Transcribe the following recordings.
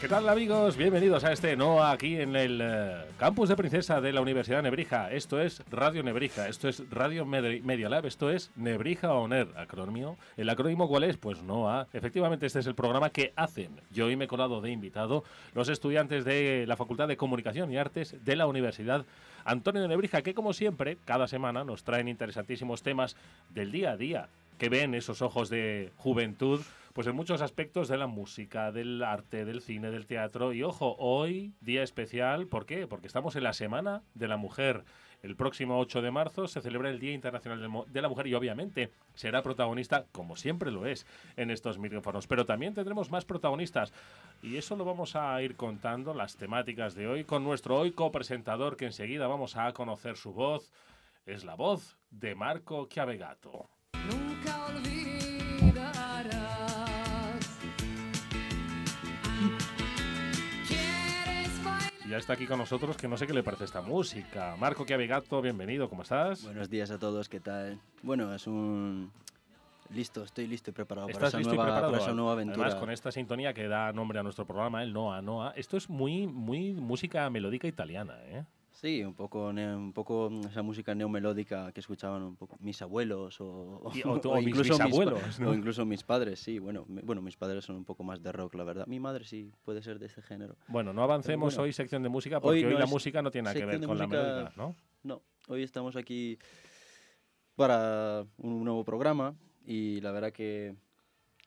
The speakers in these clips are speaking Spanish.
¿Qué tal amigos? Bienvenidos a este NOA aquí en el eh, campus de Princesa de la Universidad Nebrija. Esto es Radio Nebrija, esto es Radio Med- Media Lab, esto es Nebrija ONER, acrónimo. ¿El acrónimo cuál es? Pues NOA. Efectivamente este es el programa que hacen. Yo hoy me he colado de invitado los estudiantes de la Facultad de Comunicación y Artes de la Universidad Antonio de Nebrija, que como siempre, cada semana nos traen interesantísimos temas del día a día que ven esos ojos de juventud, pues en muchos aspectos de la música, del arte, del cine, del teatro. Y ojo, hoy día especial, ¿por qué? Porque estamos en la Semana de la Mujer. El próximo 8 de marzo se celebra el Día Internacional de la Mujer y obviamente será protagonista, como siempre lo es, en estos micrófonos. Pero también tendremos más protagonistas y eso lo vamos a ir contando, las temáticas de hoy, con nuestro hoy copresentador que enseguida vamos a conocer su voz. Es la voz de Marco Chiavegato. Ya está aquí con nosotros, que no sé qué le parece esta música. Marco Chiavegato, bienvenido, ¿cómo estás? Buenos días a todos, ¿qué tal? Bueno, es un... Listo, estoy listo y preparado para ¿Estás esa, nueva, preparado? para esa nueva aventura. Además, con esta sintonía que da nombre a nuestro programa, el Noa Noa, esto es muy, muy música melódica italiana, ¿eh? Sí, un poco, ne- un poco esa música neomelódica que escuchaban un poco mis abuelos o, Y- o tú- o mis incluso mis, bisabuelos, pa- ¿no? o incluso mis padres, sí. Bueno, mi- bueno, mis padres son un poco más de rock, la verdad. Mi madre sí puede ser de este género. Bueno, no avancemos bueno, hoy sección de música porque hoy, hoy no la es música no tiene nada que ver con la melódica, ¿no? No, hoy estamos aquí para un nuevo programa y la verdad que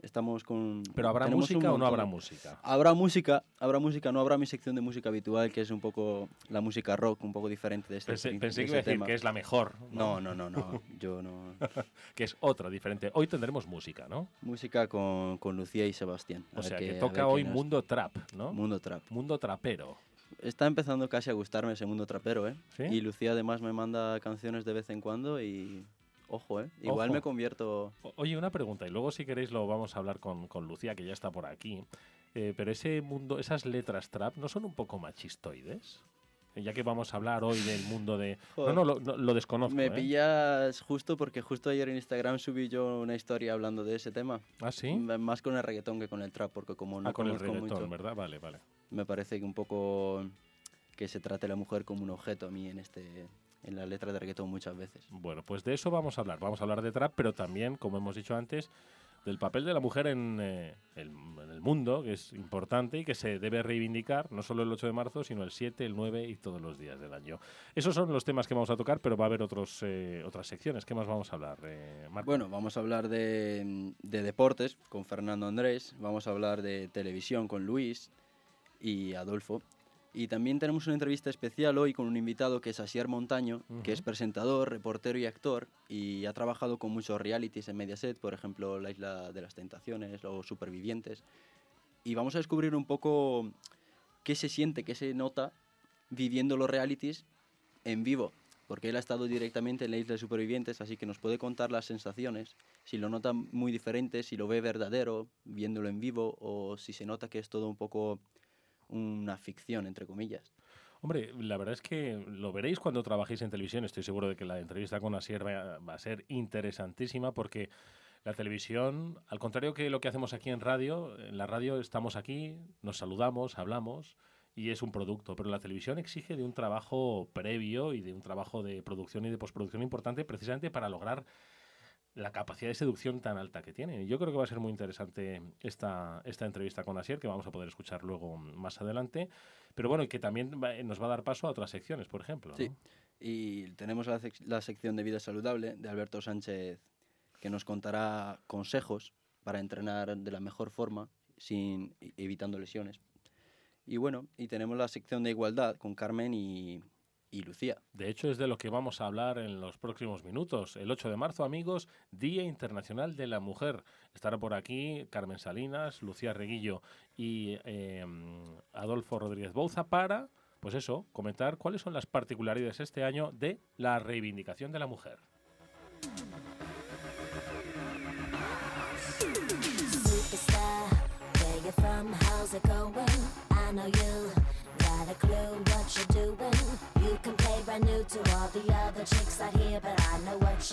estamos con... Pero ¿habrá música o no habrá música? Habrá música, habrá música, no habrá mi sección de música habitual, que es un poco la música rock, un poco diferente de este, Pensé, de pensé que este iba a decir tema. que es la mejor. No, no, no, no, yo no. que es otra, diferente. Hoy tendremos música, ¿no? música con, con Lucía y Sebastián. O sea, que toca hoy nos- mundo trap, ¿no? Mundo trap. Mundo trapero. Está empezando casi a gustarme ese mundo trapero, ¿eh? ¿Sí? Y Lucía además me manda canciones de vez en cuando y... Ojo, ¿eh? Igual Ojo. me convierto... O- Oye, una pregunta, y luego si queréis lo vamos a hablar con, con Lucía, que ya está por aquí. Eh, pero ese mundo, esas letras trap, ¿no son un poco machistoides? Ya que vamos a hablar hoy del mundo de... No, Joder. no, lo, no, lo desconozco. Me ¿eh? pillas justo porque justo ayer en Instagram subí yo una historia hablando de ese tema. ¿Ah, sí? Más con el reggaetón que con el trap, porque como no ah, con el reggaetón, mucho, ¿verdad? Vale, vale. me parece que un poco que se trate la mujer como un objeto a mí en este en la letra de reggaetón muchas veces. Bueno, pues de eso vamos a hablar. Vamos a hablar de trap, pero también, como hemos dicho antes, del papel de la mujer en, eh, el, en el mundo, que es importante y que se debe reivindicar, no solo el 8 de marzo, sino el 7, el 9 y todos los días del año. Esos son los temas que vamos a tocar, pero va a haber otros, eh, otras secciones. ¿Qué más vamos a hablar, eh, Marco? Bueno, vamos a hablar de, de deportes con Fernando Andrés, vamos a hablar de televisión con Luis y Adolfo. Y también tenemos una entrevista especial hoy con un invitado que es Asier Montaño, que es presentador, reportero y actor, y ha trabajado con muchos realities en Mediaset, por ejemplo, La Isla de las Tentaciones, Los Supervivientes. Y vamos a descubrir un poco qué se siente, qué se nota viviendo los realities en vivo, porque él ha estado directamente en la isla de supervivientes, así que nos puede contar las sensaciones, si lo nota muy diferente, si lo ve verdadero viéndolo en vivo, o si se nota que es todo un poco una ficción, entre comillas. Hombre, la verdad es que lo veréis cuando trabajéis en televisión. Estoy seguro de que la entrevista con Asier va, a ser interesantísima porque la televisión, al contrario que lo que hacemos aquí en radio, en la radio estamos aquí, nos saludamos, hablamos y es un producto, pero la televisión exige de un trabajo previo y de un trabajo de producción y de postproducción importante precisamente para lograr la capacidad de seducción tan alta que tiene. Yo creo que va a ser muy interesante esta, esta entrevista con Asier, que vamos a poder escuchar luego más adelante, pero bueno, que también nos va a dar paso a otras secciones, por ejemplo. Sí. Y tenemos la, la sección de vida saludable de Alberto Sánchez, que nos contará consejos para entrenar de la mejor forma, sin e- evitando lesiones. Y bueno, y tenemos la sección de igualdad con Carmen y, y Lucía. De hecho, es de lo que vamos a hablar en los próximos minutos. El 8 de marzo, amigos, Día Internacional de la Mujer. Estará por aquí Carmen Salinas, Lucía Reguillo y eh, Adolfo Rodríguez Bouza para, pues eso, comentar cuáles son las particularidades este año de la reivindicación de la mujer.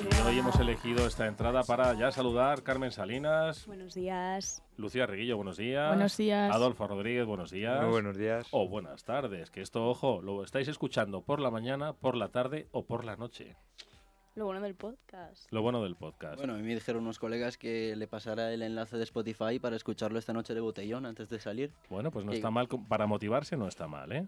Y hoy hemos elegido esta entrada para ya saludar Carmen Salinas, Buenos días. Lucía Reguillo, buenos días. Buenos días. Adolfo Rodríguez, buenos días. Muy buenos días. O buenas tardes, que esto, ojo, lo estáis escuchando por la mañana, por la tarde o por la noche. Lo bueno del podcast. Lo bueno del podcast. Bueno, a mí me dijeron unos colegas que le pasara el enlace de Spotify para escucharlo esta noche de botellón antes de salir. Bueno, pues no que- está mal, para motivarse no está mal, ¿eh?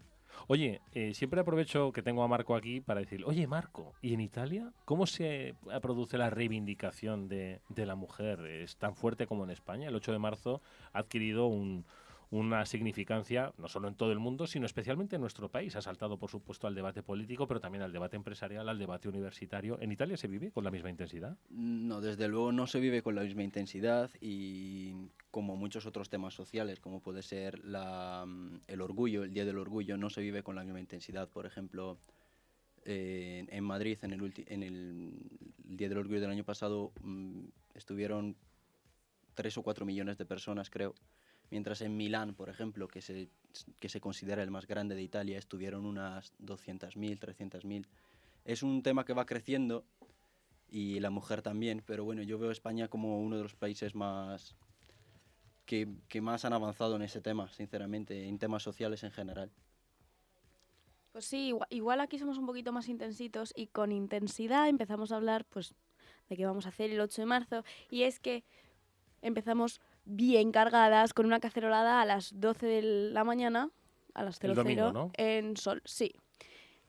Oye, eh, siempre aprovecho que tengo a Marco aquí para decir, oye Marco, ¿y en Italia cómo se eh, produce la reivindicación de, de la mujer? ¿Es tan fuerte como en España? El 8 de marzo ha adquirido un- una significancia, no solo en todo el mundo, sino especialmente en nuestro país. Ha saltado, por supuesto, al debate político, pero también al debate empresarial, al debate universitario. ¿En Italia se vive con la misma intensidad? No, desde luego no se vive con la misma intensidad y como muchos otros temas sociales, como puede ser la, el orgullo, el Día del Orgullo, no se vive con la misma intensidad. Por ejemplo, eh, en Madrid, en el, en el Día del Orgullo del año pasado, mm, estuvieron 3 o 4 millones de personas, creo. Mientras en Milán, por ejemplo, que se, que se considera el más grande de Italia, estuvieron unas 200.000, 300.000. Es un tema que va creciendo y la mujer también, pero bueno, yo veo España como uno de los países más que, que más han avanzado en ese tema, sinceramente, en temas sociales en general. Pues sí, igual, igual aquí somos un poquito más intensitos y con intensidad empezamos a hablar pues de qué vamos a hacer el 8 de marzo y es que empezamos bien cargadas con una cacerolada a las 12 de la mañana, a las El 00 domingo, ¿no? en Sol, sí.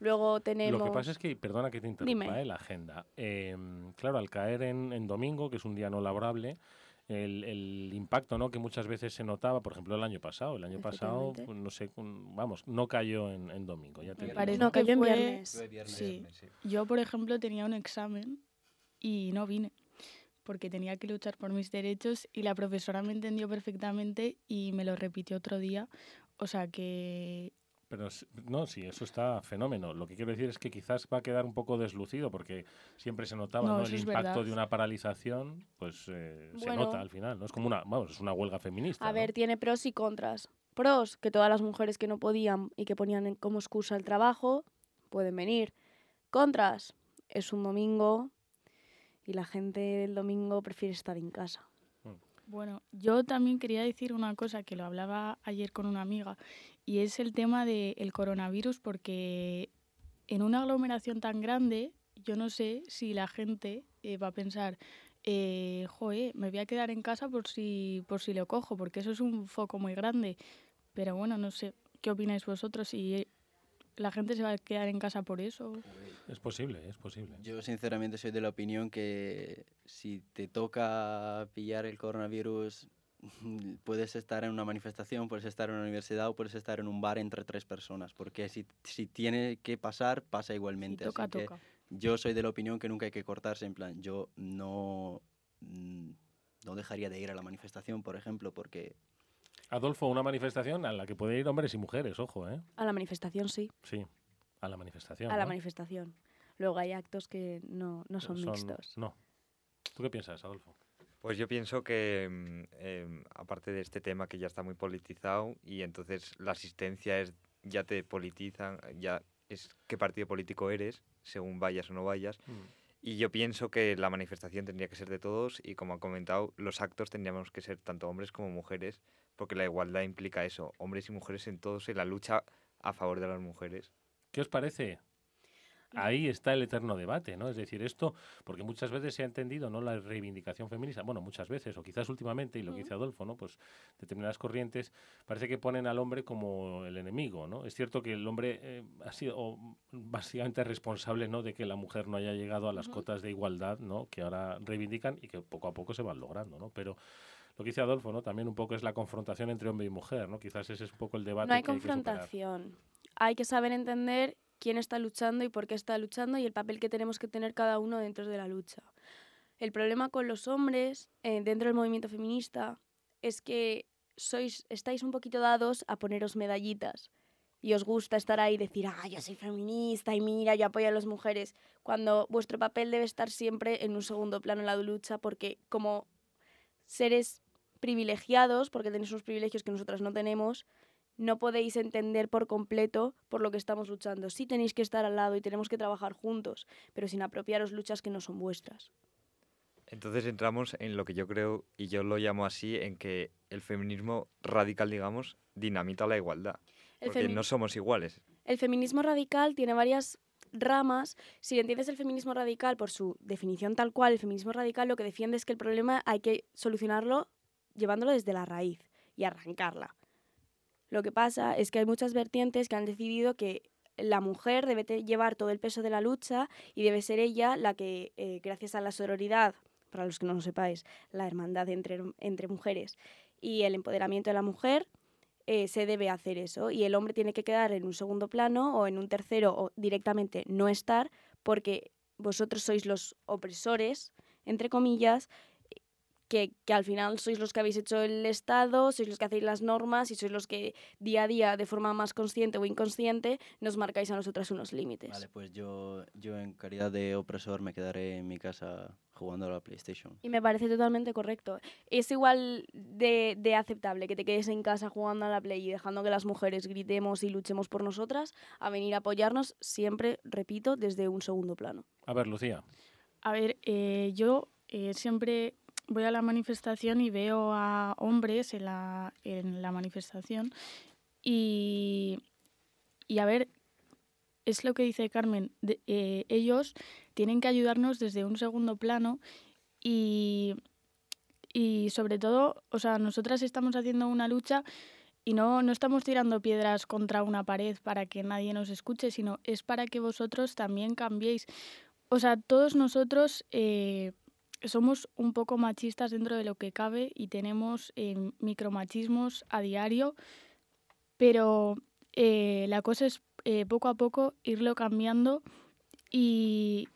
Luego tenemos Lo que pasa es que, perdona que te interrumpa. ¿eh? la agenda. Em, claro, al caer en, en domingo, que es un día no laborable, el, el impacto ¿no? que muchas veces se notaba, por ejemplo, el año pasado. El año pasado, pues, no sé, vamos, no cayó en, en domingo. Ya te parece no, que cayó en fue- viernes. Sí. Yo, por ejemplo, tenía un examen y no vine porque tenía que luchar por mis derechos y la profesora me entendió perfectamente y me lo repitió otro día. O sea que Pero no, sí, eso está fenómeno. Lo que quiero decir es que quizás va a quedar un poco deslucido porque siempre se notaba No, ¿no? eso el impacto verdad. de una paralización, pues eh, se Bueno. nota al final. No es como una, vamos, es una huelga feminista. A ¿no? ver, tiene pros y contras. Pros, que todas las mujeres que no podían y que ponían como excusa el trabajo pueden venir. Contras, es un domingo y la gente el domingo prefiere estar en casa. Bueno, yo también quería decir una cosa que lo hablaba ayer con una amiga y es el tema del coronavirus porque en una aglomeración tan grande yo no sé si la gente eh, va a pensar, eh, joe, me voy a quedar en casa por si, por si lo cojo, porque eso es un foco muy grande. Pero bueno, no sé, ¿qué opináis vosotros? Si la gente se va a quedar en casa por eso. Es posible, es posible. Yo sinceramente soy de la opinión que si te toca pillar el coronavirus, puedes estar en una manifestación, puedes estar en una universidad o puedes estar en un bar entre tres personas, porque si, si tiene que pasar, pasa Si igualmente. toca, así que toca. yo soy de la opinión que nunca hay que cortarse, en plan, yo no, mm, no dejaría de ir a la manifestación, por ejemplo, porque Adolfo, una manifestación a la que pueden ir hombres y mujeres, ojo, ¿eh? A la manifestación sí, Sí, a la manifestación. a la manifestación. Luego hay actos que no, no son, mixtos. No. ¿Tú qué piensas, Adolfo? Pues yo pienso que, mm, em, aparte de este tema que ya está muy politizado y entonces la asistencia es, ya te politizan, ya es qué partido político eres, según vayas o no vayas. Y yo pienso que la manifestación tendría que ser de todos y como han comentado, los actos tendríamos que ser tanto hombres como mujeres, porque la igualdad implica eso, hombres y mujeres en todos, en la lucha a favor de las mujeres. ¿Qué os parece? Ahí está el eterno debate, ¿no? Es decir, esto, porque muchas veces se ha entendido, ¿no? La reivindicación feminista, bueno, muchas veces, o quizás últimamente, y lo que dice Adolfo, ¿no? Pues determinadas corrientes parece que ponen al hombre como el enemigo, ¿no? Es cierto que el hombre eh, ha sido básicamente responsable, ¿no? De que la mujer no haya llegado a las cotas de igualdad, ¿no? Que ahora reivindican y que poco a poco se van logrando, ¿no? Pero lo que dice Adolfo, ¿no? También un poco es la confrontación entre hombre y mujer, ¿no? Quizás ese es un poco el debate No hay que hay que confrontación. Hay que saber entender quién está luchando y por qué está luchando y el papel que tenemos que tener cada uno dentro de la lucha. El problema con los hombres eh, dentro del movimiento feminista es que sois, estáis un poquito dados a poneros medallitas y os gusta estar ahí y decir, ah, yo soy feminista y mira, yo apoyo a las mujeres, cuando vuestro papel debe estar siempre en un segundo plano en la lucha porque como seres privilegiados, porque tenéis unos privilegios que nosotras no tenemos, no podéis entender por completo por lo que estamos luchando. Sí tenéis que estar al lado y tenemos que trabajar juntos, pero sin apropiaros luchas que no son vuestras. Entonces entramos en lo que yo creo, y yo lo llamo así, en que el feminismo radical, digamos, dinamita la igualdad. El Porque no somos iguales. El feminismo radical tiene varias ramas. Si entiendes el feminismo radical por su definición tal cual, el feminismo radical lo que defiende es que el problema hay que solucionarlo llevándolo desde la raíz y arrancarla. Lo que pasa es que hay muchas vertientes que han decidido que la mujer debe llevar todo el peso de la lucha y debe ser ella la que, eh, gracias a la sororidad, para los que no lo sepáis, la hermandad entre, entre mujeres y el empoderamiento de la mujer, eh, se debe hacer eso. Y el hombre tiene que quedar en un segundo plano o en un tercero o directamente no estar porque vosotros sois los opresores, entre comillas, que, que al final sois los que habéis hecho el Estado, sois los que hacéis las normas y sois los que día a día, de forma más consciente o inconsciente, nos marcáis a nosotras unos límites. Vale, pues yo, yo en calidad de opresor me quedaré en mi casa jugando a la PlayStation. Y me parece totalmente correcto. Es igual de, de aceptable que te quedes en casa jugando a la Play y dejando que las mujeres gritemos y luchemos por nosotras, a venir a apoyarnos siempre, repito, desde un segundo plano. A ver, Lucía. A ver, eh, yo eh, siempre voy a la manifestación y veo a hombres en la, en la manifestación y, y a ver, es lo que dice Carmen, eh, ellos tienen que ayudarnos desde un segundo plano y, y sobre todo, o sea, nosotras estamos haciendo una lucha y no, no estamos tirando piedras contra una pared para que nadie nos escuche, sino es para que vosotros también cambiéis. O sea, todos nosotros eh, somos un poco machistas dentro de lo que cabe y tenemos eh, micromachismos a diario, pero eh, la cosa es eh, poco a poco irlo cambiando y,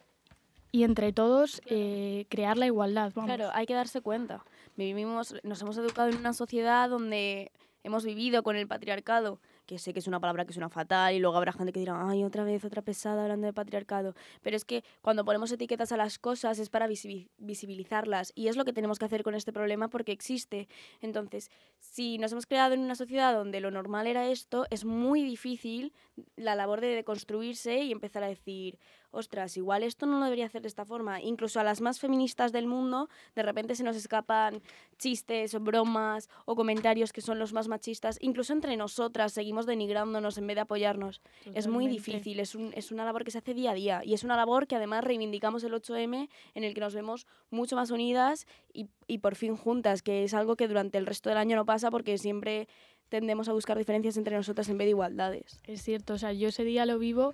y entre todos eh, crear la igualdad. Vamos. Claro, hay que darse cuenta. Vivimos, nos hemos educado en una sociedad donde hemos vivido con el patriarcado, que sé que es una palabra que suena fatal y luego habrá gente que dirá, ay, otra vez, otra pesada hablando de patriarcado. Pero es que cuando ponemos etiquetas a las cosas es para visibi- visibilizarlas y es lo que tenemos que hacer con este problema porque existe. Entonces, si nos hemos creado en una sociedad donde lo normal era esto, es muy difícil la labor de deconstruirse y empezar a decir, ostras, igual esto no lo debería hacer de esta forma. Incluso a las más feministas del mundo, de repente se nos escapan chistes o bromas o comentarios que son los más machistas. Incluso entre nosotras seguimos denigrándonos en vez de apoyarnos. Es muy difícil, es, un- es una labor que se hace día a día y es una labor que además reivindicamos el 8M en el que nos vemos mucho más unidas y, y por fin juntas, que es algo que durante el resto del año no pasa porque siempre tendemos a buscar diferencias entre nosotras en vez de igualdades. Es cierto, o sea, yo ese día lo vivo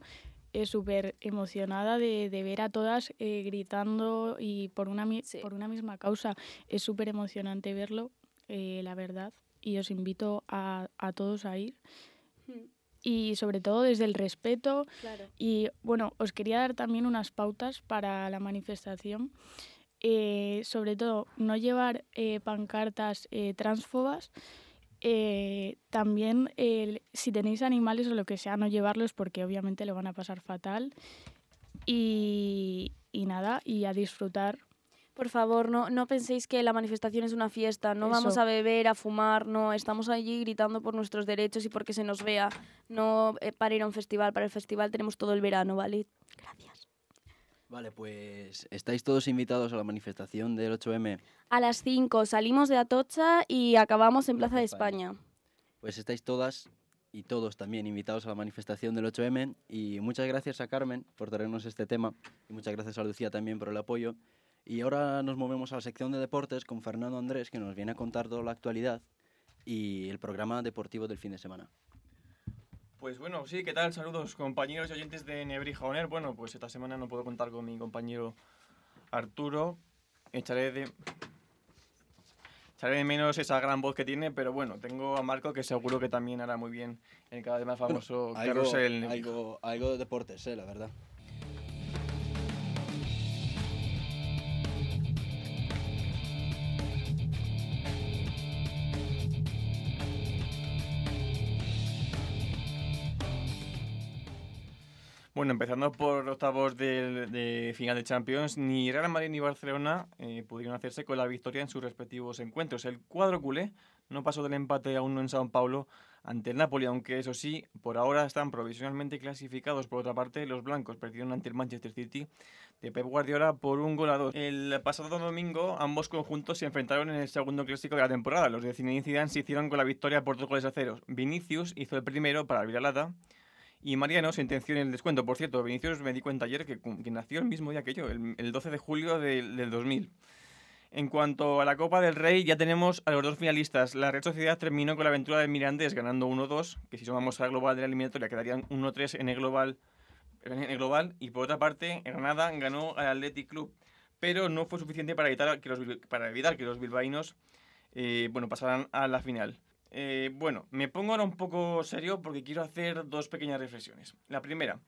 eh, súper emocionada de, de ver a todas eh, gritando y por una, Sí. por una misma causa. Es súper emocionante verlo, eh, la verdad, y os invito a, a todos a ir. Y sobre todo desde el respeto Claro. y bueno, os quería dar también unas pautas para la manifestación. Eh, sobre todo, no llevar pancartas transfobas. Eh, también, el- si tenéis animales o lo que sea, no llevarlos porque obviamente lo van a pasar fatal. Y, y nada, y a disfrutar. Por favor, no, no penséis que la manifestación es una fiesta, no vamos a beber, a fumar, no, estamos allí gritando por nuestros derechos y porque se nos vea, no eh, para ir a un festival, para el festival tenemos todo el verano, ¿vale? Gracias. Vale, pues estáis todos invitados a la manifestación del 8M. A las 5 salimos de Atocha y acabamos en Plaza de España. Pues estáis todas y todos también invitados a la manifestación del 8M. Y muchas gracias a Carmen por traernos este tema. Y muchas gracias a Lucía también por el apoyo. Y ahora nos movemos a la sección de deportes con Fernando Andrés, que nos viene a contar toda la actualidad y el programa deportivo del fin de semana. Pues bueno, sí, ¿qué tal? Saludos compañeros y oyentes de Nebrija Oner. Bueno, pues esta semana no puedo contar con mi compañero Arturo. Echaré de... Echaré de menos esa gran voz que tiene, pero bueno, tengo a Marco que seguro que también hará muy bien el cada vez más famoso carrusel algo, algo de deportes, eh, la verdad. Bueno, empezando por octavos de, de final de Champions, ni Real Madrid ni Barcelona eh, pudieron hacerse con la victoria en sus respectivos encuentros. El cuadro culé no pasó del empate a uno en Sao Paulo ante el Napoli, aunque eso sí, por ahora están provisionalmente clasificados. Por otra parte, los blancos perdieron ante el Manchester City de Pep Guardiola por un gol a dos. El pasado domingo, ambos conjuntos se enfrentaron en el segundo clásico de la temporada. Los de Zinedine Zidane se hicieron con la victoria por dos goles a cero. Vinicius hizo el primero para el Villalata y Mariano sentenció en el descuento. Por cierto, Vinicius me di cuenta ayer que, nació el mismo día que yo, el, el 12 de julio del, del 2000. En cuanto a la Copa del Rey, ya tenemos a los dos finalistas. La Real Sociedad terminó con la aventura del Mirandés ganando 1-2, que si sumamos al global de la eliminatoria quedarían 1-3 en el global. En el global. Y por otra parte, Granada ganó al Athletic Club. Pero no fue suficiente para evitar que los, para evitar que los bilbaínos eh, bueno, pasaran a la final. Eh, bueno, me pongo ahora un poco serio porque quiero hacer dos pequeñas reflexiones. La primera,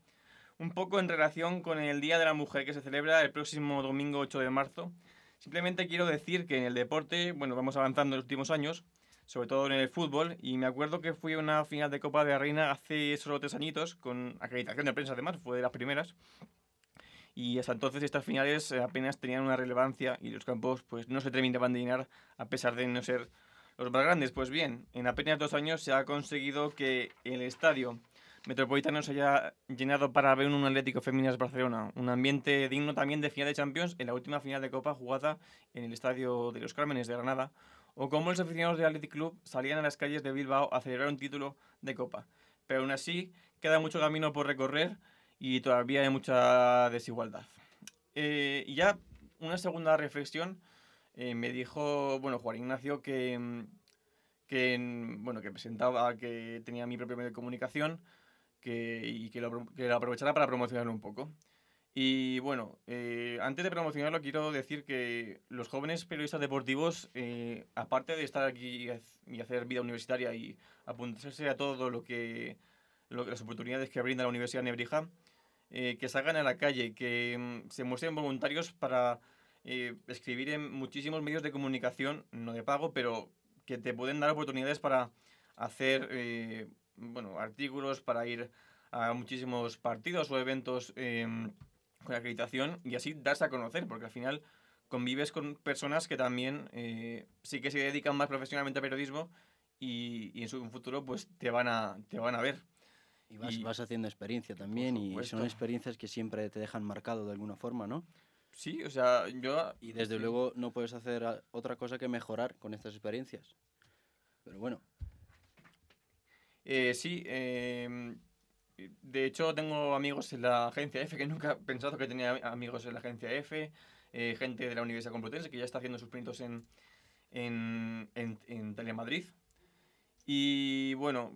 un poco en relación con el Día de la Mujer que se celebra el próximo domingo 8 de marzo. Simplemente quiero decir que en el deporte, bueno, vamos avanzando en los últimos años, sobre todo en el fútbol, y me acuerdo que fui a una final de Copa de la Reina hace solo tres añitos, con acreditación de prensa además, fue de las primeras. Y hasta entonces estas finales apenas tenían una relevancia y los campos pues no se terminaban de llenar a pesar de no ser los más grandes. Pues bien, en apenas dos años se ha conseguido que el estadio metropolitano se haya llenado para ver un Atlético Femeninas Barcelona. Un ambiente digno también de final de Champions en la última final de Copa jugada en el estadio de los Cármenes de Granada. O como los aficionados del Athletic Club salían a las calles de Bilbao a celebrar un título de Copa. Pero aún así, queda mucho camino por recorrer y todavía hay mucha desigualdad. Eh, y ya una segunda reflexión eh, me dijo, bueno, Juan Ignacio que, mm, que, bueno, que presentaba, que tenía mi propio medio de comunicación que, y que lo, que lo aprovechara para promocionarlo un poco. Y bueno, eh, antes de promocionarlo quiero decir que los jóvenes periodistas deportivos, eh, aparte de estar aquí y hacer vida universitaria y apuntarse a todo lo que, las oportunidades que brinda la Universidad de Nebrija, que salgan a la calle, que mm, se muestren voluntarios para eh, escribir en muchísimos medios de comunicación, no de pago, pero que te pueden dar oportunidades para hacer eh, bueno, artículos, para ir a muchísimos partidos o eventos em, con acreditación y así darse a conocer, porque al final convives con personas que también eh, sí que se dedican más profesionalmente al periodismo y, y en su futuro pues te van a, te van a ver. Y vas, Y- vas haciendo experiencia también y son experiencias que siempre te dejan marcado de alguna forma, ¿no? Sí, o sea, yo... Y desde sí. luego no puedes hacer otra cosa que mejorar con estas experiencias. Pero bueno, Eh, sí, em, de hecho tengo amigos en la agencia F, que nunca he pensado que tenía amigos en la agencia F, eh, gente de la Universidad Complutense que ya está haciendo sus pinitos en, en, en, en Telemadrid. Y bueno,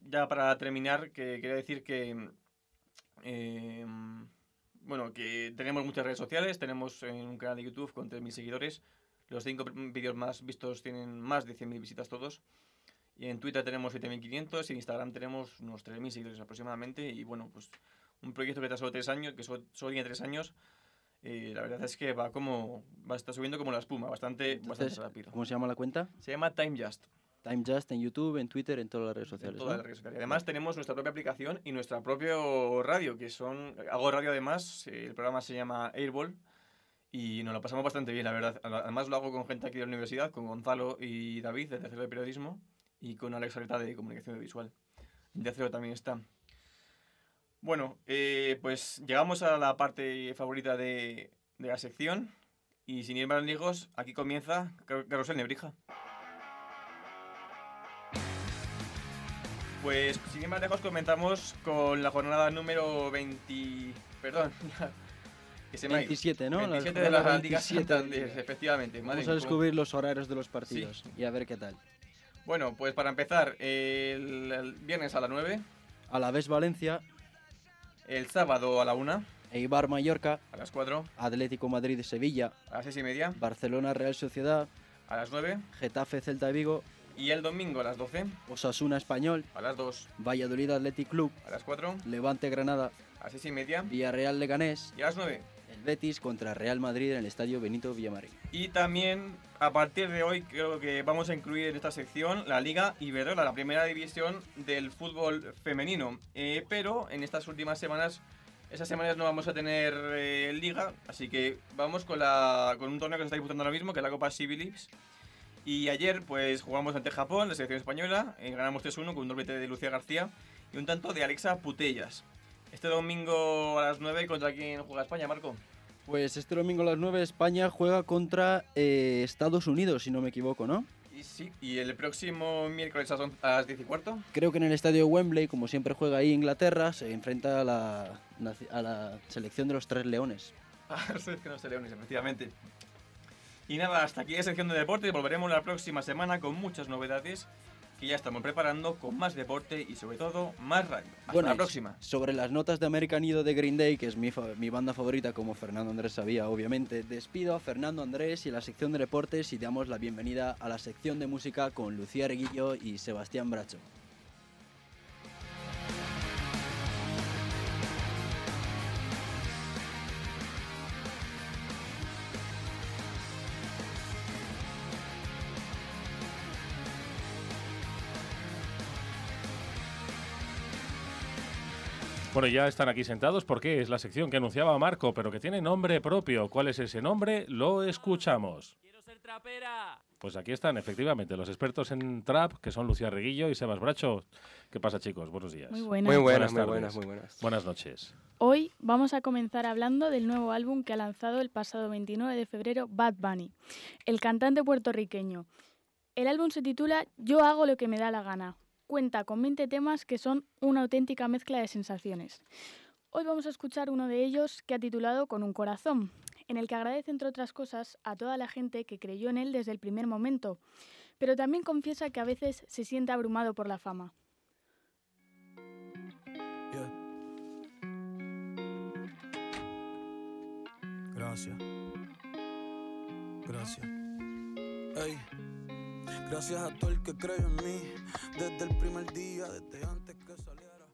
ya para terminar, que quería decir que, em, bueno, que tenemos muchas redes sociales, tenemos un canal de YouTube con 3.000 seguidores, los cinco vídeos más vistos tienen más de 100.000 visitas todos. Y en Twitter tenemos 7.500 y en Instagram tenemos unos 3.000 seguidores aproximadamente. Y bueno, pues un proyecto que está solo tres años, que solo, solo tiene tres años, eh, la verdad es que va como va a estar subiendo como la espuma, bastante, bastante entonces, rápido. ¿cómo se llama la cuenta? Se llama Time Just, Time Just en YouTube, en Twitter, en todas las redes en sociales. todas ¿no? las redes sociales. Además tenemos nuestra propia aplicación y nuestra propio radio, que son... Hago radio además, el programa se llama Airball. Y nos lo pasamos bastante bien, la verdad. Además lo hago con gente aquí de la universidad, con Gonzalo y David, de tercero de periodismo, y con Alex Areta de comunicación visual. De acero también está. Bueno, eh, pues llegamos a la parte favorita de, de la sección. Y sin ir más lejos, aquí comienza Car- Carrusel Nebrija. Pues sin ir más lejos comenzamos con la jornada número 20... Perdón, que se ido. 27, ¿no? La 27 de la Liga 27 Santander, efectivamente. Madre Vamos a cómo- descubrir los horarios de los partidos y a ver qué tal. Bueno, pues para empezar, el, el viernes a las 9, A la vez Valencia, el sábado a la 1, Eibar Mallorca, a las 4, Atlético Madrid Sevilla, a las 6 y media, Barcelona Real Sociedad, a las 9 Getafe Celta Vigo, y el domingo a las 12, Osasuna Español, a las 2, Valladolid Athletic Club, a las 4, Levante Granada, a las 6 y media Villarreal Leganés, y a las 9. el Betis contra Real Madrid en el Estadio Benito Villamarín. Y también a partir de hoy creo que vamos a incluir en esta sección la Liga Iberdrola, la primera división del fútbol femenino. Eh, pero en estas últimas semanas, esas semanas no vamos a tener eh, liga, así que vamos con, la, con un torneo que se está disputando ahora mismo, que es la Copa Civilix. Y ayer pues jugamos ante Japón, la selección española, eh, ganamos 3-1 con un doblete de Lucía García y un tanto de Alexa Putellas. Este domingo a las 9 contra quién juega España, Marco. Pues este domingo a las 9 España juega contra eh, Estados Unidos, si no me equivoco, ¿no? Y sí, y el próximo miércoles a las on- a las 10 y cuarto. Creo que en el estadio Wembley, como siempre juega ahí Inglaterra, se enfrenta a la, a la selección de los Tres Leones. A la selección de Leones, efectivamente. Y nada, hasta aquí la sección de deporte. Volveremos la próxima semana con muchas novedades que ya estamos preparando con más deporte y sobre todo más radio. Hasta Bueno, la próxima. Sobre las notas de American Idol de Green Day, que es mi, banda favorita, como Fernando Andrés sabía, obviamente, despido a Fernando Andrés y a la sección de deportes y damos la bienvenida a la sección de música con Lucía Reguillo y Sebastián Bracho. Bueno, ya están aquí sentados porque es la sección que anunciaba Marco, pero que tiene nombre propio. ¿Cuál es ese nombre? Lo escuchamos. Quiero ser trapera. Pues aquí están, efectivamente, los expertos en trap, que son Lucía Reguillo y Sebas Bracho. ¿Qué pasa, chicos? Buenos días. Muy buenas. Muy buenas, Buenas muy tardes. buenas, muy buenas. Buenas noches. Hoy vamos a comenzar hablando del nuevo álbum que ha lanzado el pasado 29 de febrero Bad Bunny, el cantante puertorriqueño. El álbum se titula Yo hago lo que me da la gana. Cuenta con 20 temas que son una auténtica mezcla de sensaciones. Hoy vamos a escuchar uno de ellos que ha titulado Con un corazón, en el que agradece, entre otras cosas, a toda la gente que creyó en él desde el primer momento, pero también confiesa que a veces se siente abrumado por la fama. Gracias. Gracias. Gracias a todo el que creyó en mí desde el primer día, desde antes que saliera.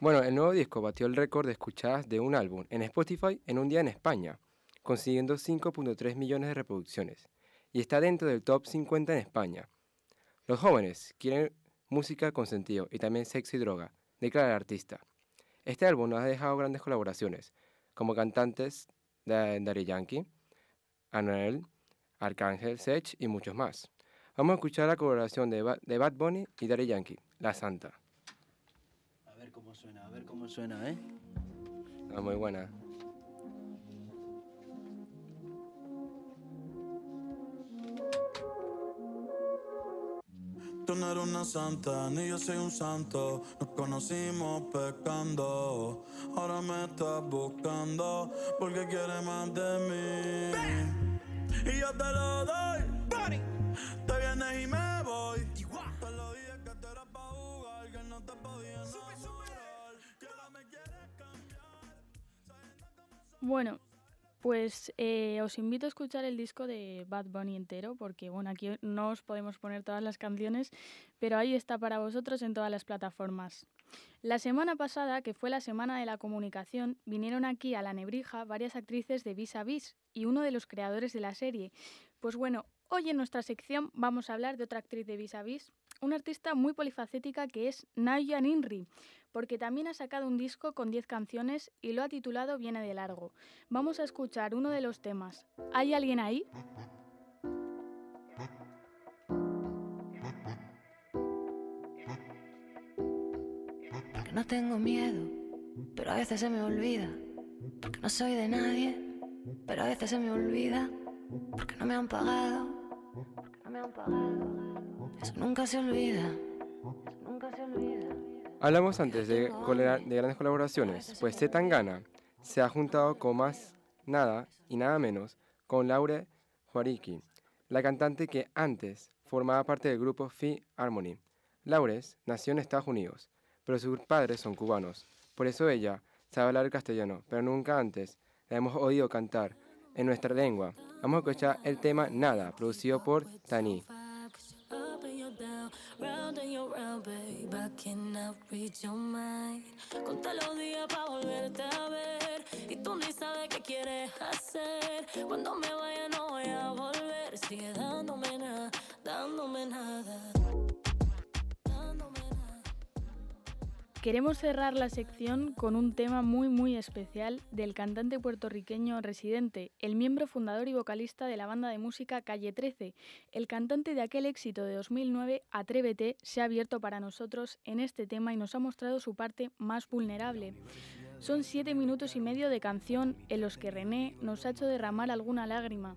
Bueno, el nuevo disco batió el récord de escuchadas de un álbum en Spotify en un día en España, consiguiendo 5.3 millones de reproducciones, y está dentro del top 50 en España. Los jóvenes quieren música con sentido y también sexo y droga, declara el artista. Este álbum nos ha dejado grandes colaboraciones, como cantantes de Daddy Yankee, Anuel, Arcángel, Sech y muchos más. Vamos a escuchar la colaboración de, Ba- de Bad Bunny y Daddy Yankee, La Santa. A ver cómo suena, a ver cómo suena, ¿eh? Ah, muy buena. Tú no eres una santa, ni yo soy un santo. Nos conocimos pecando. Ahora me estás buscando porque quieres más de mí. Y yo te lo doy. Bueno, pues eh, os invito a escuchar el disco de Bad Bunny entero, porque bueno, aquí no os podemos poner todas las canciones, pero ahí está para vosotros en todas las plataformas. La semana pasada, que fue la Semana de la Comunicación, vinieron aquí a La Nebrija varias actrices de Vis a Vis y uno de los creadores de la serie. Pues bueno, hoy en nuestra sección vamos a hablar de otra actriz de Vis a Vis, una artista muy polifacética que es Naya Ninri, porque también ha sacado un disco con 10 canciones y lo ha titulado Viene de largo. Vamos a escuchar uno de los temas. ¿Hay alguien ahí? Porque no tengo miedo, pero a veces se me olvida. Porque no soy de nadie, pero a veces se me olvida. Porque no me han pagado, porque no me han pagado. Eso nunca se olvida, nunca se olvida. Hablamos antes de, grandes colaboraciones, pues C. Tangana se ha juntado con más nada y nada menos con Laure Juariqui, la cantante que antes formaba parte del grupo Phi Harmony. Laures nació en Estados Unidos, pero sus padres son cubanos. Por eso ella sabe hablar castellano, pero nunca antes la hemos oído cantar en nuestra lengua. Vamos a escuchar el tema Nada, producido por Tani. Cannot read your mind. Conta los días pa' volverte a ver. Y tú ni sabes qué quieres hacer. Cuando me vaya no voy a volver. Sigue dándome nada, dándome nada. Queremos cerrar la sección con un tema muy muy especial del cantante puertorriqueño residente, el miembro fundador y vocalista de la banda de música Calle 13. El cantante de aquel éxito de 2009, Atrévete, se ha abierto para nosotros en este tema y nos ha mostrado su parte más vulnerable. Son siete minutos y medio de canción en los que René nos ha hecho derramar alguna lágrima.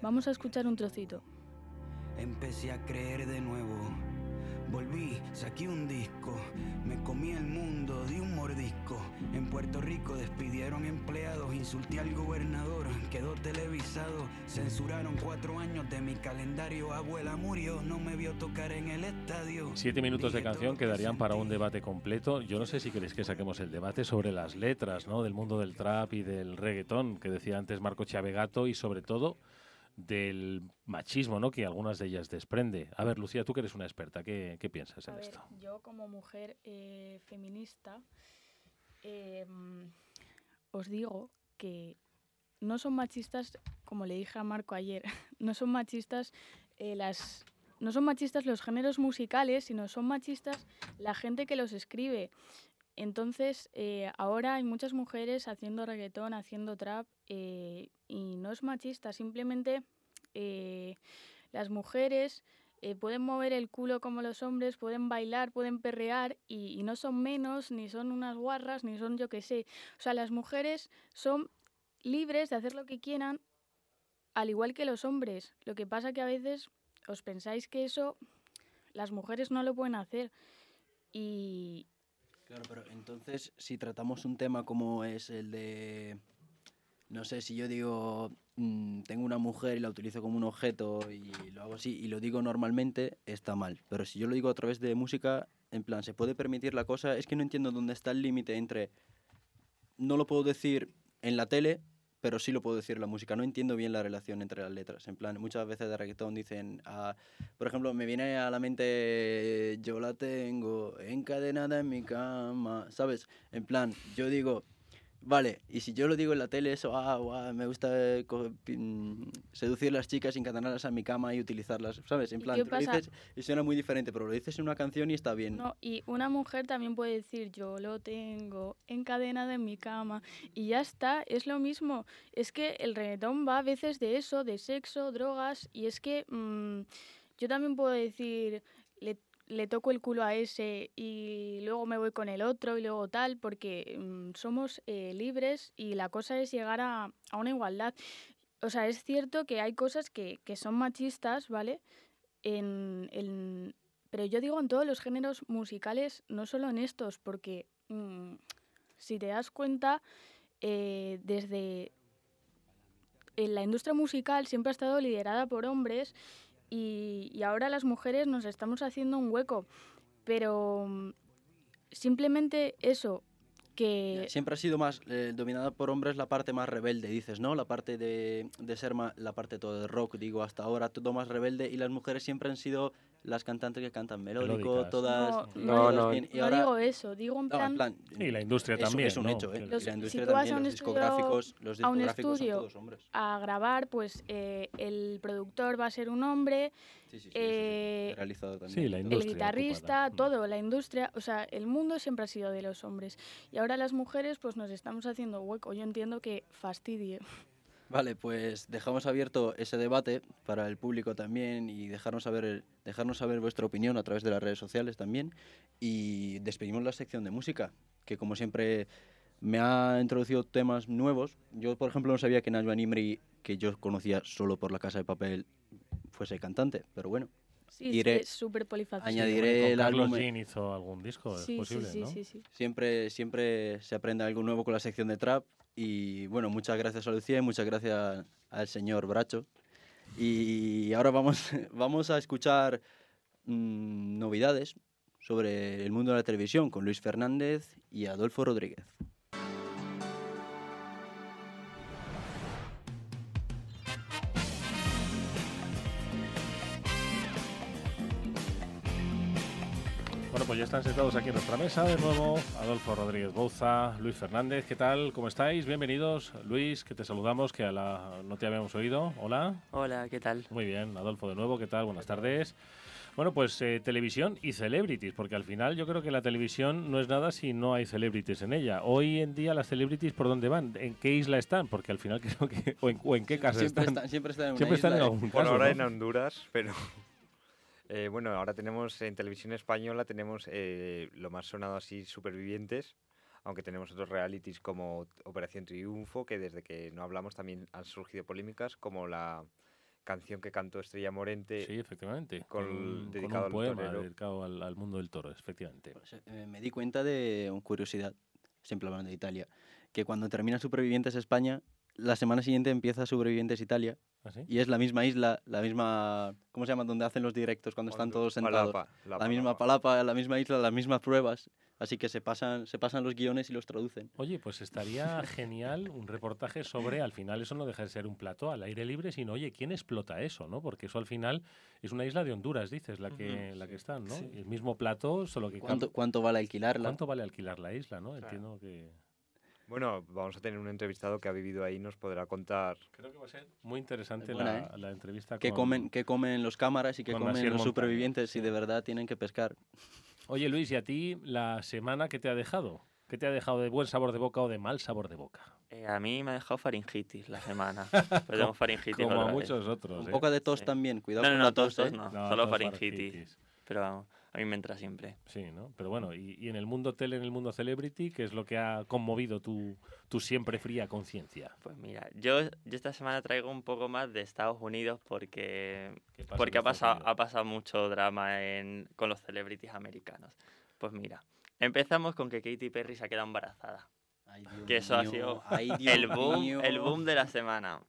Vamos a escuchar un trocito. Empecé a creer de nuevo. Volví, saqué un disco, me comí el mundo, di un mordisco. En Puerto Rico despidieron empleados, insulté al gobernador, quedó televisado. Censuraron cuatro años de mi calendario, abuela murió, no me vio tocar en el estadio. Siete minutos de canción quedarían para un debate completo. Yo no sé si queréis que saquemos el debate sobre las letras, ¿no? Del mundo del trap y del reggaetón, que decía antes Marco Chavegato, y sobre todo del machismo, ¿no? Que algunas de ellas desprende. A ver, Lucía, tú que eres una experta, ¿qué, qué piensas en ver, esto? yo como mujer eh, feminista eh, os digo que no son machistas, como le dije a Marco ayer, no son machistas eh, las no son machistas los géneros musicales, sino son machistas la gente que los escribe. Entonces, eh, ahora hay muchas mujeres haciendo reggaetón, haciendo trap, eh, y no es machista, simplemente eh, las mujeres pueden mover el culo como los hombres, pueden bailar, pueden perrear, y, y no son menos, ni son unas guarras, ni son yo qué sé. O sea, las mujeres son libres de hacer lo que quieran, al igual que los hombres. Lo que pasa que a veces os pensáis que eso las mujeres no lo pueden hacer. Y, Claro, pero entonces, si tratamos un tema como es el de. No sé, si yo digo. mm, tengo una mujer y la utilizo como un objeto y lo hago así y lo digo normalmente, está mal. Pero si yo lo digo a través de música, en plan, ¿se puede permitir la cosa? Es que no entiendo dónde está el límite entre. No lo puedo decir en la tele, pero sí lo puedo decir la música. No entiendo bien la relación entre las letras. En plan, muchas veces de reggaetón dicen, ah, por ejemplo, me viene a la mente, yo la tengo encadenada en mi cama, ¿sabes? En plan, yo digo, vale, y si yo lo digo en la tele, eso, ah, guau, me gusta eh, seducir las chicas, encadenarlas a mi cama y utilizarlas, ¿sabes? En ¿Y plan, qué tú lo pasa? dices y suena muy diferente, pero lo dices en una canción y está bien. no, y una mujer también puede decir, yo lo tengo encadenado en mi cama, y ya está, es lo mismo. Es que el reggaetón va a veces de eso, de sexo, drogas, y es que mm, yo también puedo decir, le, le toco el culo a ese y luego me voy con el otro y luego tal, porque mm, somos eh, libres y la cosa es llegar a, a una igualdad. O sea, es cierto que hay cosas que, que son machistas, ¿vale? En, en- pero yo digo en todos los géneros musicales, no solo en estos, porque mm, si te das cuenta, eh, desde en la industria musical siempre ha estado liderada por hombres y, ahora las mujeres nos estamos haciendo un hueco. Pero mm, simplemente eso, que... Siempre ha sido más eh, dominada por hombres la parte más rebelde, dices, ¿no? La parte de, de ser ma- la parte todo de rock, digo, hasta ahora todo más rebelde y las mujeres siempre han sido las cantantes que cantan melódico, Melódicas. todas... No, No, no. bien, y no ahora- digo eso, digo en no, plan... en plan, Y la industria eso también, es un ¿no? hecho, ¿eh? Los- la si industria tú vas también, a un los estudio- discográficos, los a un discográficos son estudio todos hombres. a grabar, pues eh, el productor va a ser un hombre, Sí, sí, sí, eh, realizado también. Sí, la el guitarrista, ocupada. Mm. todo, la industria, o sea, el mundo siempre ha sido de los hombres. Y ahora las mujeres, pues nos estamos haciendo hueco. Yo entiendo que fastidie. Vale, pues dejamos abierto ese debate para el público también y dejarnos saber, dejarnos saber vuestra opinión a través de las redes sociales también. Y despedimos la sección de música, que como siempre me ha introducido temas nuevos. Yo, por ejemplo, no sabía que Najwa Nimri, que yo conocía solo por La Casa de Papel, fuese cantante, pero bueno. Sí, Iré- es súper polifacético. añadiré el álbum- Jean hizo algún disco, es Sí, sí, posible, sí, ¿no? sí, sí. Siempre, siempre se aprende algo nuevo con la sección de trap. Y bueno, muchas gracias a Lucía y muchas gracias al señor Bracho. Y ahora vamos, vamos a escuchar mm, novedades sobre el mundo de la televisión con Luis Fernández y Adolfo Rodríguez. Ya están sentados aquí en nuestra mesa de nuevo Adolfo Rodríguez Bouza, Luis Fernández, ¿qué tal? ¿Cómo estáis? Bienvenidos. Luis, que te saludamos, que a la... no te habíamos oído. Hola. Hola, ¿qué tal? Muy bien, Adolfo de nuevo, ¿qué tal? Buenas tardes. Bueno, pues eh, televisión y celebrities, porque al final yo creo que la televisión no es nada si no hay celebrities en ella. Hoy en día las celebrities, ¿por dónde van? ¿En qué isla están? Porque al final creo que... ¿O en, o en qué casa Siempre están? están- siempre están en una Siempre están en isla, ¿eh? algún Por caso, ahora ¿no? en Honduras, pero eh, bueno, ahora tenemos en televisión española tenemos eh, lo más sonado así supervivientes, aunque tenemos otros realities como Operación Triunfo, que desde que no hablamos también han surgido polémicas, como la canción que cantó Estrella Morente. Sí, efectivamente. Con, un- con dedicado un al poema torero. dedicado al, al mundo del toro, efectivamente. Eh, me di cuenta de una curiosidad, siempre hablando de Italia, que cuando termina Supervivientes España, la semana siguiente empieza Supervivientes Italia. ¿Ah, sí? Y es la misma isla, la misma. ¿Cómo se llama? Donde hacen los directos cuando están todos sentados. Palapa, la la misma palapa, la misma isla, las mismas pruebas. Así que se pasan, se pasan los guiones y los traducen. Oye, pues estaría genial un reportaje sobre, al final eso no deja de ser un plató al aire libre, sino, oye, ¿quién explota eso? ¿no? Porque eso al final es una isla de Honduras, dices, la que, la que están, ¿no? Sí. El mismo plató, solo que... ¿Cuánto, cuánto vale alquilarla? ¿Cuánto vale alquilar la isla, no? Entiendo que... Bueno, vamos a tener un entrevistado que ha vivido ahí y nos podrá contar. Creo que va a ser muy interesante buena, la, la entrevista ¿Qué con- comen, qué comen los cámaras y qué comen los Montaña, supervivientes si de verdad tienen que pescar? Oye, Luis, ¿y a ti la semana qué te ha dejado? ¿Qué te ha dejado de buen sabor de boca o de mal sabor de boca? Eh, a mí me ha dejado faringitis la semana. Pues tengo faringitis Como a vez. muchos otros, Un ¿eh? poco de tos también, cuidado No, con no, la no, tos, tos, tos ¿eh? no, No, solo tos, faringitis. faringitis. Pero vamos, a mí me entra siempre. Sí, ¿no? Pero bueno, y, y en el mundo tele, en el mundo celebrity, ¿qué es lo que ha conmovido tu, tu siempre fría conciencia? Pues mira, yo, yo esta semana traigo un poco más de Estados Unidos porque, porque ha, pasado, ha pasado mucho drama en, con los celebrities americanos. Pues mira, empezamos con que Katy Perry se ha quedado embarazada. que eso ha mío, sido ay, Dios el, boom, mío. el boom de la semana.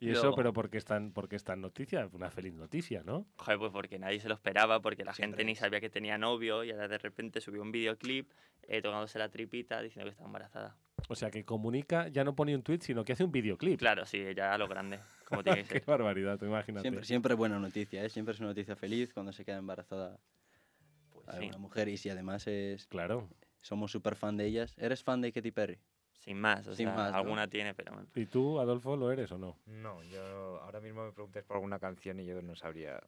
Y eso, Luego- pero porque están, porque esta noticia, una feliz noticia, ¿no? Joder, pues porque nadie se lo esperaba, porque la gente ni sabía que tenía novio y ahora de repente subió un videoclip eh, tocándose la tripita diciendo que está embarazada. O sea, que comunica, ya no pone un tweet, sino que hace un videoclip. Claro, sí, ya a lo grande, como tiene que Qué ser. barbaridad, tú imagínate. Siempre, siempre buena noticia, ¿eh? Siempre es una noticia feliz cuando se queda embarazada a sí. una mujer y si además es... Claro. Somos súper fan de ellas. ¿Eres fan de Katy Perry? Sin más, o Sin sea, más, ¿no? alguna tiene, pero bueno. ¿Y tú, Adolfo, lo eres o no? No, yo ahora mismo me preguntas por alguna canción y yo no sabría.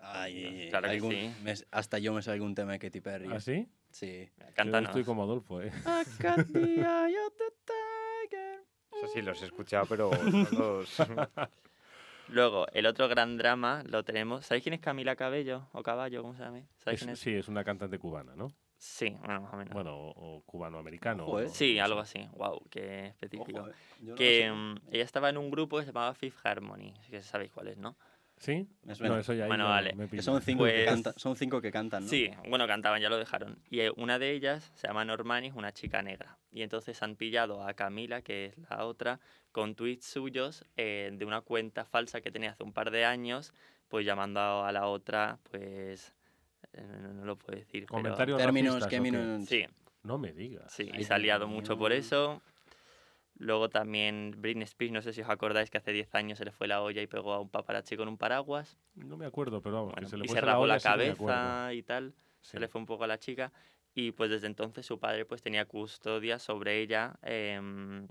Ay, claro que algún- sí. me- hasta yo me sé algún tema de Katy Perry. ¿Ah, sí? Sí. Yo estoy como Adolfo, ¿eh? Eso sí, los he escuchado, pero no los... Luego, el otro gran drama lo tenemos. ¿Sabéis quién es Camila Cabello o Caballo? ¿Cómo se llama? ¿Sabéis Es- quién es? sí, es una cantante cubana, ¿no? Sí, bueno, más o menos. Bueno, o, o cubano-americano. Ojo, ¿eh? o- Sí, algo así. Wow, qué específico. Ojo, eh. Que mm, ella estaba en un grupo que se llamaba Fifth Harmony, que sabéis cuál es, ¿no? ¿Sí? No, eso ya Bueno, no vale. me Que pilla. son cinco, que Pues- cantan, son cinco que cantan, ¿no? Sí, bueno, cantaban, ya lo dejaron. Y eh, una de ellas se llama Normani, es una chica negra. Y entonces han pillado a Camila, que es la otra, con tweets suyos eh, de una cuenta falsa que tenía hace un par de años, pues llamando a, a la otra, pues... no, no lo puedo decir. pero- Términos, racistas, ¿o qué? términos... Sí, No me digas. sí, Ay, y se ha liado mucho por eso. Luego también Britney Spears, no sé si os acordáis que hace 10 años se le fue la olla y pegó a un paparazzi con un paraguas. No me acuerdo, pero vamos, Bueno, que se le y se rapó olla, la sí que cabeza y tal. Sí. Se le fue un poco a la chica. Y pues desde entonces su padre pues tenía custodia sobre ella em,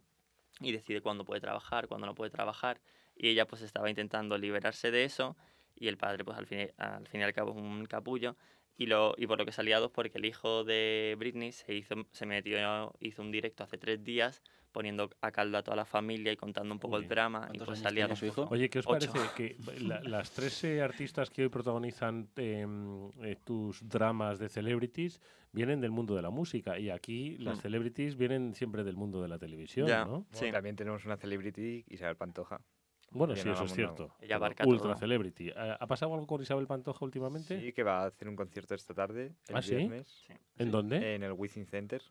y decide cuándo puede trabajar, cuándo no puede trabajar. Y ella pues estaba intentando liberarse de eso y el padre pues al fin, y- al fin y al cabo es un capullo. Y, lo, y por lo que liado es porque el hijo de Britney se, hizo, se metió, hizo un directo hace tres días poniendo a caldo a toda la familia y contando un poco Uy. el drama. Y ¿Cuántos pues liado tiene su hijo? Oye, ¿qué os Ocho. parece que la- las tres eh, artistas que hoy protagonizan em, eh, tus dramas de celebrities vienen del mundo de la música y aquí las Mm. celebrities vienen siempre del mundo de la televisión, Ya. ¿no? Sí. También tenemos una celebrity, Isabel Pantoja. Bueno, sí, eso es cierto. Ella abarca Ultra todo. celebrity. ¿Ha ha pasado algo con Isabel Pantoja últimamente? Sí, que va a hacer un concierto esta tarde, el ¿Ah, sí? viernes, ¿En dónde? en el Wizzing Center.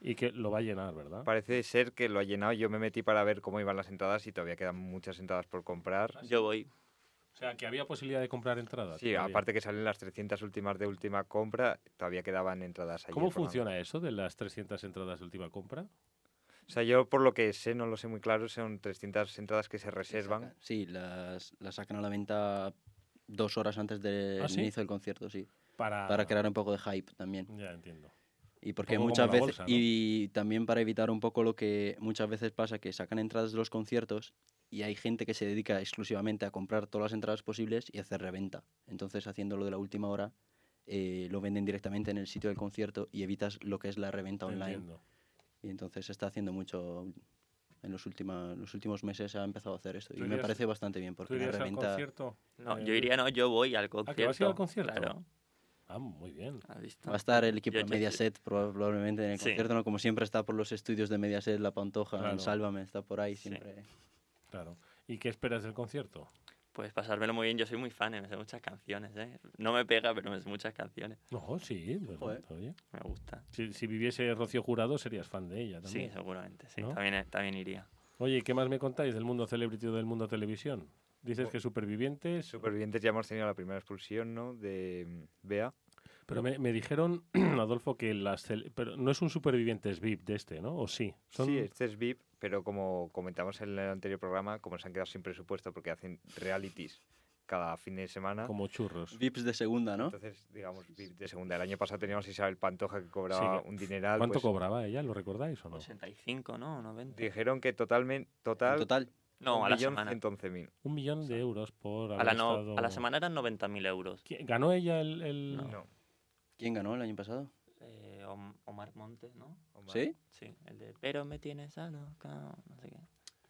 Y que lo va a llenar, ¿verdad? Parece ser que lo ha llenado. Yo me metí para ver cómo iban las entradas y todavía quedan muchas entradas por comprar. Yo voy. O sea, que había posibilidad de comprar entradas. Sí, todavía. aparte que salen las 300 últimas de última compra, todavía quedaban entradas ahí. ¿Cómo funciona eso de las 300 entradas de última compra? O sea, yo por lo que sé, no lo sé muy claro, son 300 entradas que se reservan. Sí, las, las sacan a la venta dos horas antes del ¿Ah, sí? inicio del concierto, sí. Para... Para crear un poco de hype también. Ya entiendo. Y porque muchas veces, bolsa, ¿no? y también para evitar un poco lo que muchas veces pasa, que sacan entradas de los conciertos y hay gente que se dedica exclusivamente a comprar todas las entradas posibles y hacer reventa. Entonces, haciéndolo de la última hora, eh, lo venden directamente en el sitio del concierto y evitas lo que es la reventa online. Entiendo. Y entonces se está haciendo mucho en los, última- los últimos meses se ha empezado a hacer esto y ¿Tú me irías- parece bastante bien ¿Tú porque la irías al reventa concierto? No, Eh, yo iría, no, yo voy al Ah, concierto. que vas a ir al concierto. Claro. Ah, muy bien. va a estar el equipo Yo de Mediaset probablemente en el Sí. concierto, ¿no? como siempre está por los estudios de Mediaset, La Pantoja, Claro. en Sálvame, está por ahí Sí. siempre. Claro. ¿Y qué esperas del concierto? Pues pasármelo muy bien, yo soy muy fan, eh, me sé muchas canciones, ¿eh? No me pega, pero me sé muchas canciones. No, sí, pues, Joder. oye. Me gusta. Si, si viviese Rocío Jurado, serías fan de ella Sí, también. seguramente, sí. ¿No? También, también iría. Oye, ¿y ¿qué más me contáis del mundo celebrity o del mundo televisión? Dices que supervivientes, Supervivientes ya hemos tenido la primera expulsión, ¿no? De mm, Bea. pero me, me dijeron, Adolfo, que las... Pero no es un supervivientes VIP de este, ¿no? ¿O sí? Son... Sí, este es VIP, pero como comentamos en el anterior programa, como se han quedado sin presupuesto porque hacen realities cada fin de semana. como churros. VIPs de segunda, ¿no? Entonces, digamos, VIP de segunda. El año pasado teníamos a Isabel Pantoja que cobraba Sí. un dineral. ¿Cuánto pues, cobraba ella? ¿Lo recordáis o no? 85, ¿no? 90. Dijeron que totalmente, En total, total, No, a la semana. 1.111.000. Un millón de euros por A haber la, no- estado- a la semana eran 90.000 euros. ¿Qui- ¿Ganó ella el...? el- No. No. ¿quién ganó el año pasado? Om- Omar Montes, ¿no? Omar. ¿Sí? Sí, el de Pero me tienes a loca, no sé qué.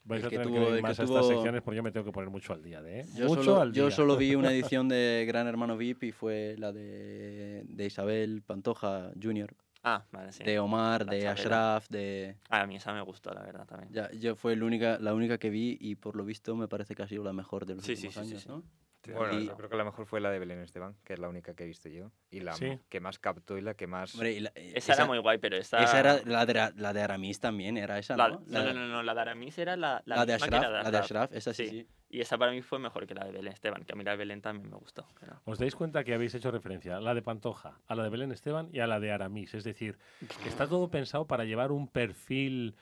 Vais El a que tener tuvo- que ir que más a tuvo- estas secciones porque yo me tengo que poner mucho al día, ¿eh? Yo, mucho solo, al día. yo solo vi una edición de Gran Hermano VIP y fue la de, de Isabel Pantoja Jr., Ah, vale, sí. de Omar, La de Chabela. Ashraf, de... Ah, a mí esa me gustó, la verdad, también. Ya, yo fue la única, la única que vi y por lo visto me parece que ha sido la mejor de los Sí, sí, últimos sí, sí, años, sí. ¿no? Bueno, Y- yo creo que la mejor fue la de Belén Esteban, que es la única que he visto yo. Y la Sí. que más captó y la que más... Hombre, y la- Esa, era muy guay, pero esa... esa era la de, la, de Aramis también, era esa, la- ¿no? no, no, no, no, la de Aramis era la, la, La de Ashraf, la de la de Ashraf. Esa sí. Y esa para mí fue mejor que la de Belén Esteban, que a mí la de Belén también me gustó. pero- Os dais cuenta que habéis hecho referencia a la de Pantoja, a la de Belén Esteban y a la de Aramis. Es decir, está todo pensado para llevar un perfil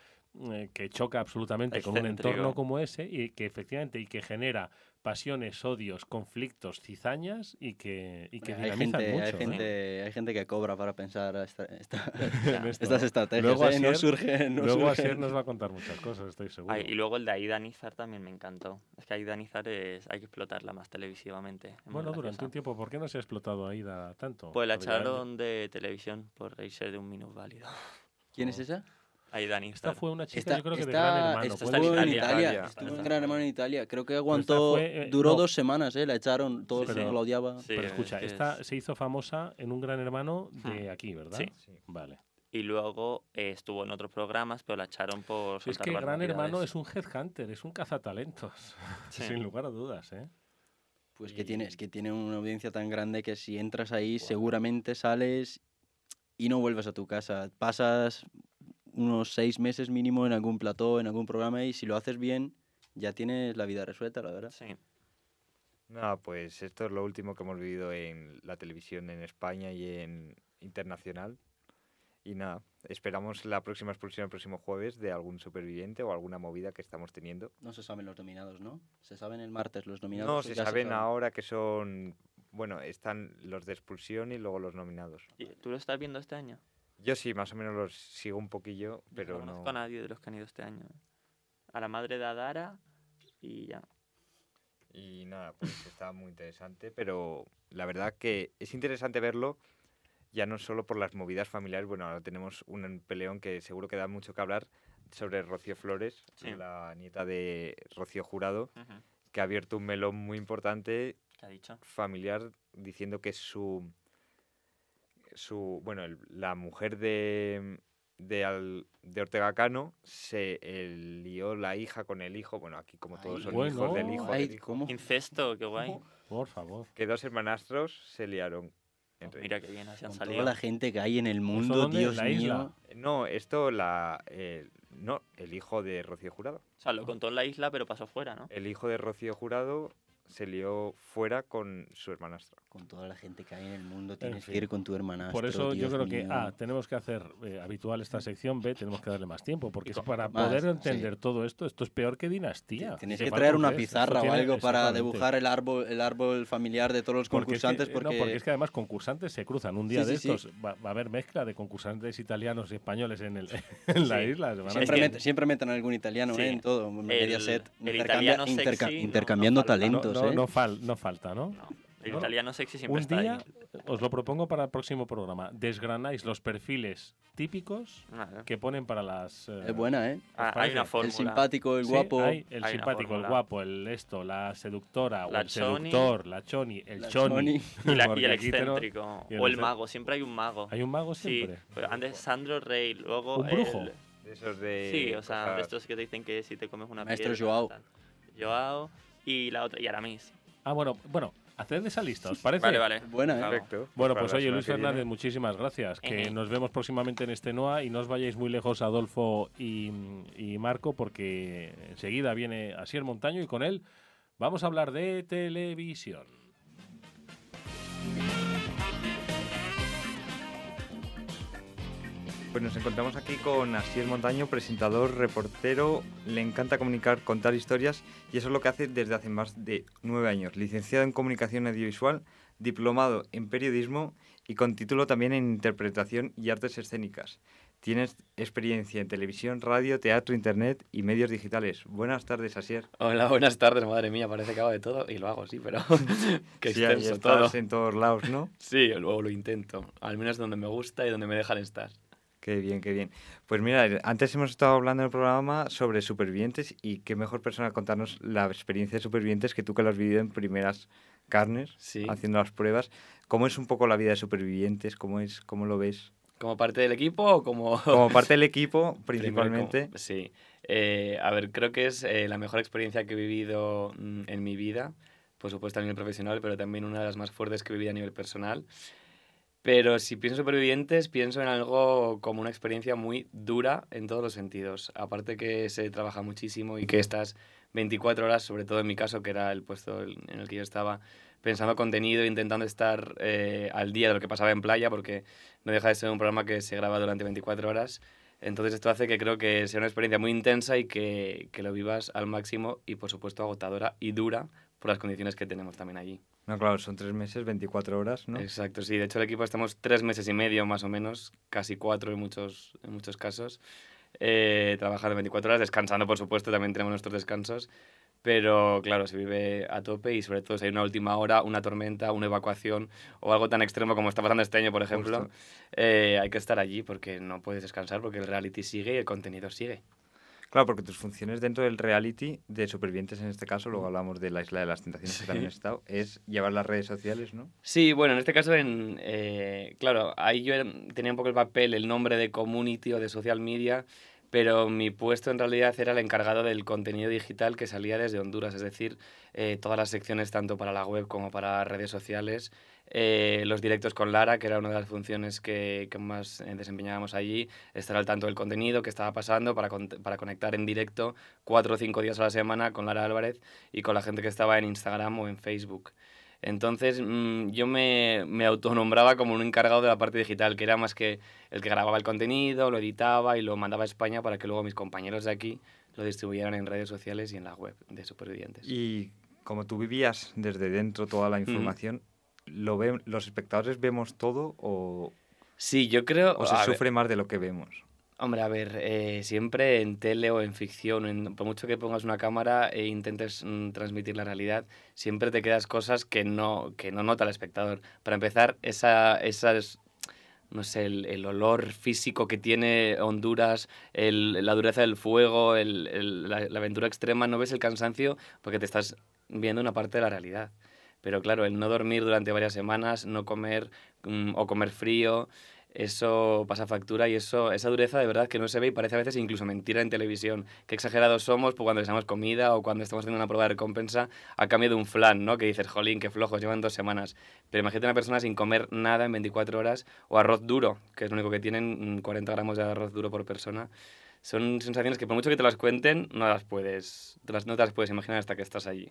eh, que choca absolutamente con un entorno como ese y que efectivamente y que genera pasiones, odios, conflictos, cizañas y que, y que hay, dinamizan gente, mucho. hay, ¿no? gente, hay gente que cobra para pensar esta- esta- estas estrategias. Luego ¿eh? No surge, no Luego surge. Asier nos va a contar muchas cosas, estoy seguro. Ay, y luego el de Aida Nizar también me encantó. Es que Aida Nizar es, hay que explotarla más televisivamente. bueno, durante un tiempo, ¿por qué no se ha explotado Aida tanto? Pues la echaron de televisión por reírse de un minusválido. ¿Quién es esa? Aida Esta Nizar. fue una chica, Esta, yo creo que de esta- Gran Hermano. esta en Italia. Estuvo Esta en Gran Hermano en Italia. Creo que esta aguantó, fue, eh, duró no. dos semanas, ¿eh? La echaron, todo Sí, mundo la odiaba. Sí, Pero es escucha, esta es- se hizo famosa en un Gran Hermano de Hmm. aquí, ¿verdad? Sí. Sí. Vale. Y luego eh, estuvo en otros programas, pero la echaron por es que Gran Hermano es un headhunter, es un cazatalentos, Sí. sin lugar a dudas, ¿eh? Pues que tiene, es que tiene una audiencia tan grande que si entras ahí seguramente sales y no vuelves a tu casa. Pasas unos seis meses mínimo en algún plató, en algún programa y si lo haces bien ya tienes la vida resuelta, la verdad. Sí. Nada, pues esto es lo último que hemos vivido en la televisión en España y en internacional. Y nada, esperamos la próxima expulsión el próximo jueves de algún superviviente o alguna movida que estamos teniendo. No se saben los nominados, ¿no? Se saben el martes los nominados. No, o se ya saben ahora que son, bueno, están los de expulsión y luego los nominados. ¿Y ¿Tú lo estás viendo este año? Yo sí, más o menos los sigo un poquillo, pero no no. conozco a nadie de los que han ido este año. ¿eh? A la madre de Adara y ya. Y nada, pues está muy interesante, pero la verdad que es interesante verlo ya no solo por las movidas familiares, bueno, ahora tenemos un peleón que seguro que da mucho que hablar sobre Rocío Flores, Sí. la nieta de Rocío Jurado, que ha abierto un melón muy importante ¿Qué ha dicho? familiar diciendo que su su bueno el- la mujer de de, Al- de Ortega Cano se eh, lió la hija con el hijo bueno aquí como todos Ay, son bueno. hijos del hijo Ay, del hijo, ¿cómo? Incesto, qué guay. Por favor. que dos hermanastros se liaron entre Mira qué bien, así han Con salido. toda la gente que hay en el mundo? Dios ¿La mío. isla? no esto la eh, no el hijo de Rocío Jurado O sea, lo contó en la isla, pero pasó fuera, ¿no? el hijo de Rocío Jurado se lió fuera con su hermanastra. Con toda la gente que hay en el mundo En tienes fin. que ir con tu hermanastro. Por eso yo Dios creo que mío. A, tenemos que hacer eh, habitual esta sección, B, tenemos que darle más tiempo, porque es para más, poder sí. entender todo esto, esto es peor que dinastía. Tienes que traer una pizarra o algo para dibujar el árbol, el árbol familiar de todos los Porque es que- concursantes. no, porque, porque es que además concursantes se cruzan. Un día Sí, de sí, sí. estos va, va a haber mezcla de concursantes italianos y españoles en, el, en la Sí. isla. Siempre, met- siempre meten algún italiano Sí. ¿eh? en todo. en Mediaset. el intercambia- no- no intercambiando talentos. No, no, ¿eh? no fal- no falta, ¿no? El No. italiano sexy siempre Un está día, ahí. os lo propongo para el próximo programa, desgranáis los perfiles típicos que ponen para las... eh, Es buena, ¿eh? ¿os Ah, hay una fórmula. El simpático, el Sí, guapo. hay el Hay simpático, el guapo, el esto, la seductora, o La el choni. seductor, la choni, el La choni. choni. Y, la- y el excéntrico. y el O el mago, siempre hay un mago. Hay un mago Sí, siempre. pero antes Sandro Rey, luego. ¿Un brujo? el- De esos de... Sí, o sea, de estos que te dicen que si te comes una Maestro piedra, Joao. tal. Joao y la otra, y Aramis. Ah, bueno, bueno, haced esa lista, ¿os parece? Vale, vale. Buena, ¿eh? Perfecto. Bueno, pues la oye, Luis. Fernández, muchísimas gracias. Que Ejé. nos vemos próximamente en este NOA y no os vayáis muy lejos, Adolfo y, y Marco, porque enseguida viene Asier Montaño y con él vamos a hablar de televisión. Pues nos encontramos aquí con Asier Montaño, presentador, reportero, le encanta comunicar, contar historias y eso es lo que hace desde hace más de nueve años. Licenciado en Comunicación Audiovisual, diplomado en Periodismo y con título también en Interpretación y Artes Escénicas. Tienes experiencia en televisión, radio, teatro, internet y medios digitales. Buenas tardes, Asier. Hola, buenas tardes, madre mía, parece que hago de todo y lo hago, sí, pero qué Sí, extenso todo. estás en todos lados, ¿no? Sí, luego lo intento, al menos donde me gusta y donde me dejan estar. Qué bien, qué bien. Pues mira, eh, antes hemos estado hablando en el programa sobre supervivientes y qué mejor persona contarnos la experiencia de supervivientes que tú que lo has vivido en primeras carnes, Sí. haciendo las pruebas. ¿Cómo es un poco la vida de supervivientes? ¿Cómo es? ¿Cómo lo ves? ¿Como parte del equipo o como...? Como parte del equipo, principalmente. como- sí. Eh, a ver, creo que es eh, la mejor experiencia que he vivido mm, en mi vida, por supuesto a nivel profesional, pero también una de las más fuertes que he vivido a nivel personal. Pero si pienso en supervivientes, pienso en algo como una experiencia muy dura en todos los sentidos. Aparte que se trabaja muchísimo y que estás 24 horas, sobre todo en mi caso, que era el puesto en el que yo estaba, pensando contenido, intentando estar eh, al día de lo que pasaba en playa, porque no deja de ser un programa que se graba durante 24 horas. Entonces esto hace que creo que sea una experiencia muy intensa y que, que lo vivas al máximo y por supuesto agotadora y dura por las condiciones que tenemos también allí. No, claro, son tres meses, 24 horas, ¿no? Exacto, sí. De hecho, el equipo estamos tres meses y medio más o menos, casi cuatro en muchos, en muchos casos, eh, trabajando 24 horas, descansando, por supuesto, también tenemos nuestros descansos. Pero claro, se vive a tope y sobre todo si hay una última hora, una tormenta, una evacuación o algo tan extremo como está pasando este año, por ejemplo, eh, hay que estar allí porque no puedes descansar porque el reality sigue y el contenido sigue. Claro, porque tus funciones dentro del reality de supervivientes en este caso, luego hablamos de la Isla de las Tentaciones que Sí. también has estado, es llevar las redes sociales, ¿no? Sí, bueno, en este caso, en, eh, claro, ahí yo tenía un poco el papel, el nombre de community o de social media, pero mi puesto en realidad era el encargado del contenido digital que salía desde Honduras, es decir, eh, todas las secciones tanto para la web como para redes sociales, eh, los directos con Lara, que era una de las funciones que, que más eh, desempeñábamos allí, estar al tanto del contenido que estaba pasando para, con- para conectar en directo cuatro o cinco días a la semana con Lara Álvarez y con la gente que estaba en Instagram o en Facebook. Entonces mm, yo me, me autonombraba como un encargado de la parte digital, que era más que el que grababa el contenido, lo editaba y lo mandaba a España para que luego mis compañeros de aquí lo distribuyeran en redes sociales y en la web de Supervivientes. Y como tú vivías desde dentro toda la información, ¿lo ven, ¿los espectadores vemos todo o, Sí, yo creo... o se ver, sufre más de lo que vemos? Hombre, a ver, eh, siempre en tele o en ficción, en- por mucho que pongas una cámara e intentes mm, transmitir la realidad, siempre te quedas cosas que no, que no nota el espectador. Para empezar, esa, esas, no sé, el, el olor físico que tiene Honduras, el- la dureza del fuego, el- el- la, la aventura extrema, no ves el cansancio porque te estás viendo una parte de la realidad. Pero claro, el no dormir durante varias semanas, no comer mm, o comer frío, eso pasa factura y eso, esa dureza de verdad que no se ve y parece a veces incluso mentira en televisión. Qué exagerados somos pues, cuando les damos comida o cuando estamos haciendo una prueba de recompensa a cambio de un flan, ¿no? Que dices, jolín, qué flojos, llevan dos semanas. Pero imagínate una persona sin comer nada en 24 horas o arroz duro, que es lo único que tienen, mm, 40 gramos de arroz duro por persona. Son sensaciones que por mucho que te las cuenten, no las puedes, no te las puedes imaginar hasta que estás allí,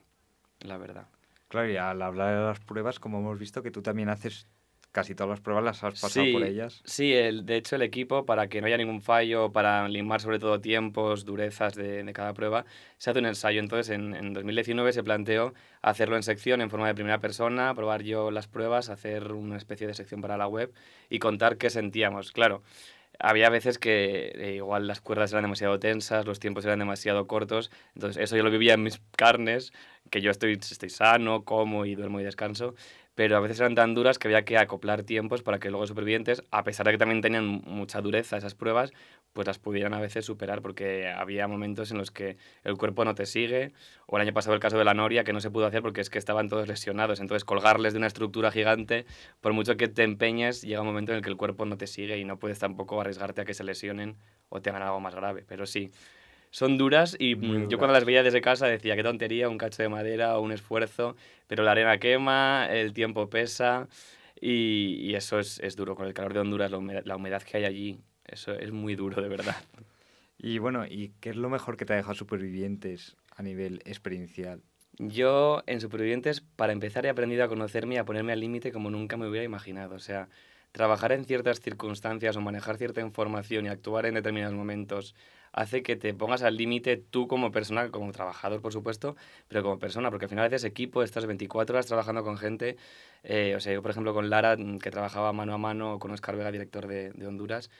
la verdad. Claro, y al hablar de las pruebas, como hemos visto que tú también haces casi todas las pruebas, las has pasado por ellas. Sí, el, de hecho el equipo, para que no haya ningún fallo, para limar sobre todo tiempos, durezas de, de cada prueba, se hace un ensayo. Entonces en, en 2019 se planteó hacerlo en sección, en forma de primera persona, probar yo las pruebas, hacer una especie de sección para la web y contar qué sentíamos. Claro, había veces que eh, igual las cuerdas eran demasiado tensas, los tiempos eran demasiado cortos, entonces eso yo lo vivía en mis carnes, que yo estoy, estoy sano, como y duermo y descanso, pero a veces eran tan duras que había que acoplar tiempos para que luego los supervivientes, a pesar de que también tenían mucha dureza esas pruebas, pues las pudieran a veces superar, porque había momentos en los que el cuerpo no te sigue, o el año pasado el caso de la Noria, que no se pudo hacer porque es que estaban todos lesionados, entonces colgarles de una estructura gigante, por mucho que te empeñes, llega un momento en el que el cuerpo no te sigue y no puedes tampoco arriesgarte a que se lesionen o te hagan algo más grave, pero sí son duras y yo cuando las veía desde casa decía, qué tontería, un cacho de madera o un esfuerzo, pero la arena quema, el tiempo pesa y, y eso es, es, duro. Con el calor de Honduras, la humedad, la humedad, que hay allí, eso es muy duro, de verdad. Y bueno, ¿y qué es lo mejor que te ha dejado Supervivientes a nivel experiencial? Yo en Supervivientes, para empezar, he aprendido a conocerme y a ponerme al límite como nunca me hubiera imaginado. O sea, trabajar en ciertas circunstancias o manejar cierta información y actuar en determinados momentos hace que te pongas al límite tú como persona, como trabajador, por supuesto, pero como persona, porque al final haces equipo, estás 24 horas trabajando con gente. Eh, o sea, yo, por ejemplo, con Lara, mm, que trabajaba mano a mano con Oscar Vega, director de, de Honduras,